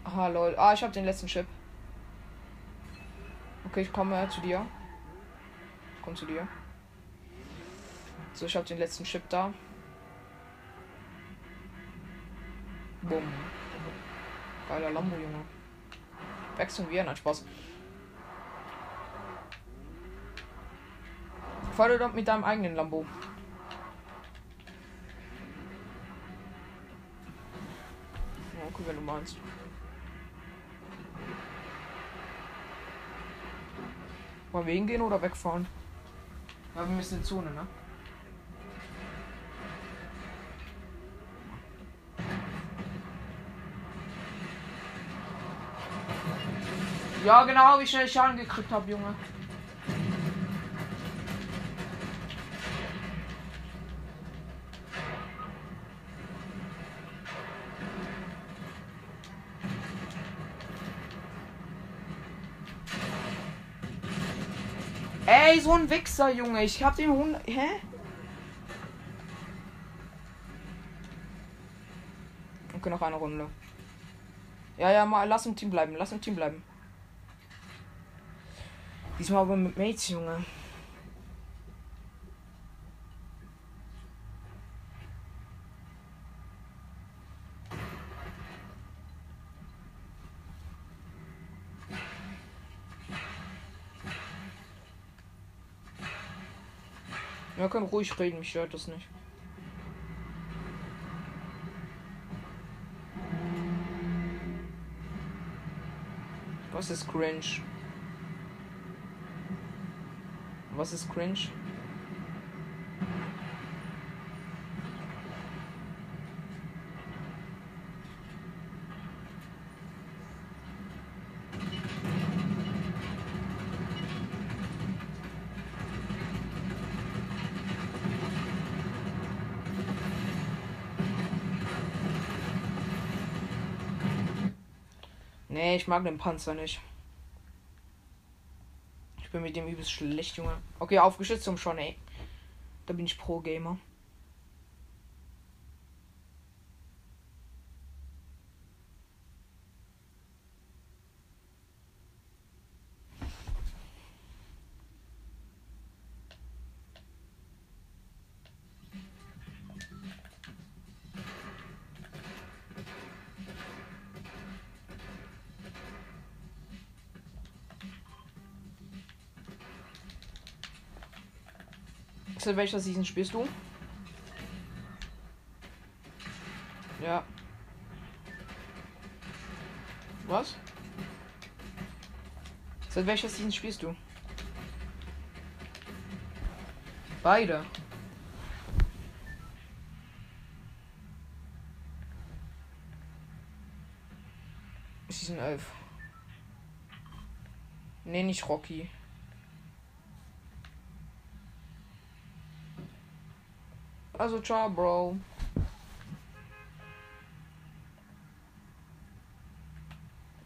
Aha, lol. Ah, ich habe den letzten Chip. Okay, ich komme zu dir. Ich komme zu dir. So, ich habe den letzten Chip da. Bumm. Geiler Lambo, Junge. Wechseln wir, nein, Spaß. Fahr doch mit deinem eigenen Lambo. okay, wenn du meinst. Wollen wir hingehen oder wegfahren? Ja, wir müssen in Zone, ne? Ja, genau, wie schnell ich Schaden gekriegt habe, Junge. Ey, so ein Wichser, Junge. Ich hab den Hund. Hä? Okay, noch eine Runde. Ja, ja, mal lass im Team bleiben. Lass im Team bleiben. Diesmal aber mit Mates, Junge. Wir können ruhig reden, mich stört das nicht. Was ist cringe? Was ist cringe? Nee, ich mag den Panzer nicht. Ich bin mit dem übelst schlecht, Junge. Okay, aufgeschützt zum schon, ey. Da bin ich Pro-Gamer. Axel, welcher Season spielst du? Ja. Was? Seit welcher Season spielst du? Beide. Season 11. Nee, nicht Rocky. Also, ciao, Bro.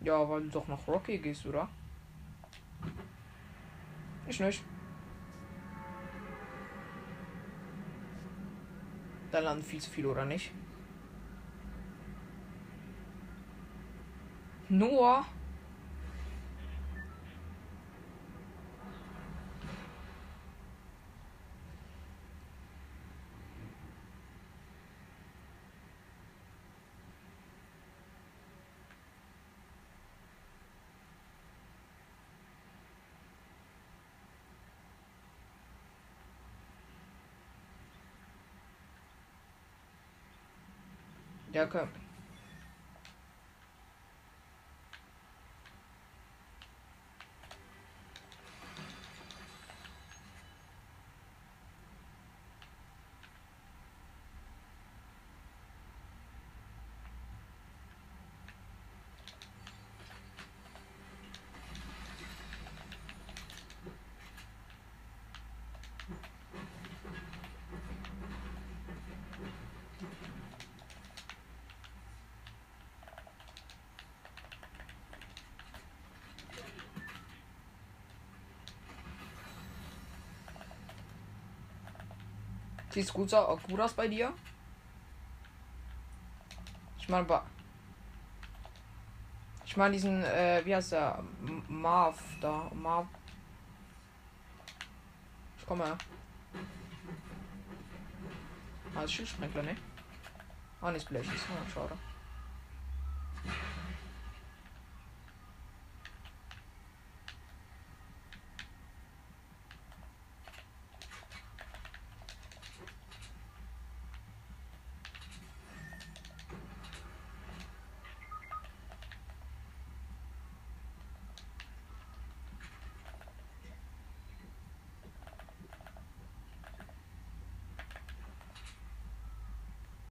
Ja, weil du doch nach Rocky gehst, oder? Ich nicht. Da landen viel zu viel, oder nicht? Nur. Ja, komm. Sieht gut, gut aus bei dir? Ich meine, ich meine diesen, äh, wie heißt der? Marv da. Marv. Ich komme her. Ah, das Schildsprengler, ne? Ah, nicht Blech ist. Oh, schade.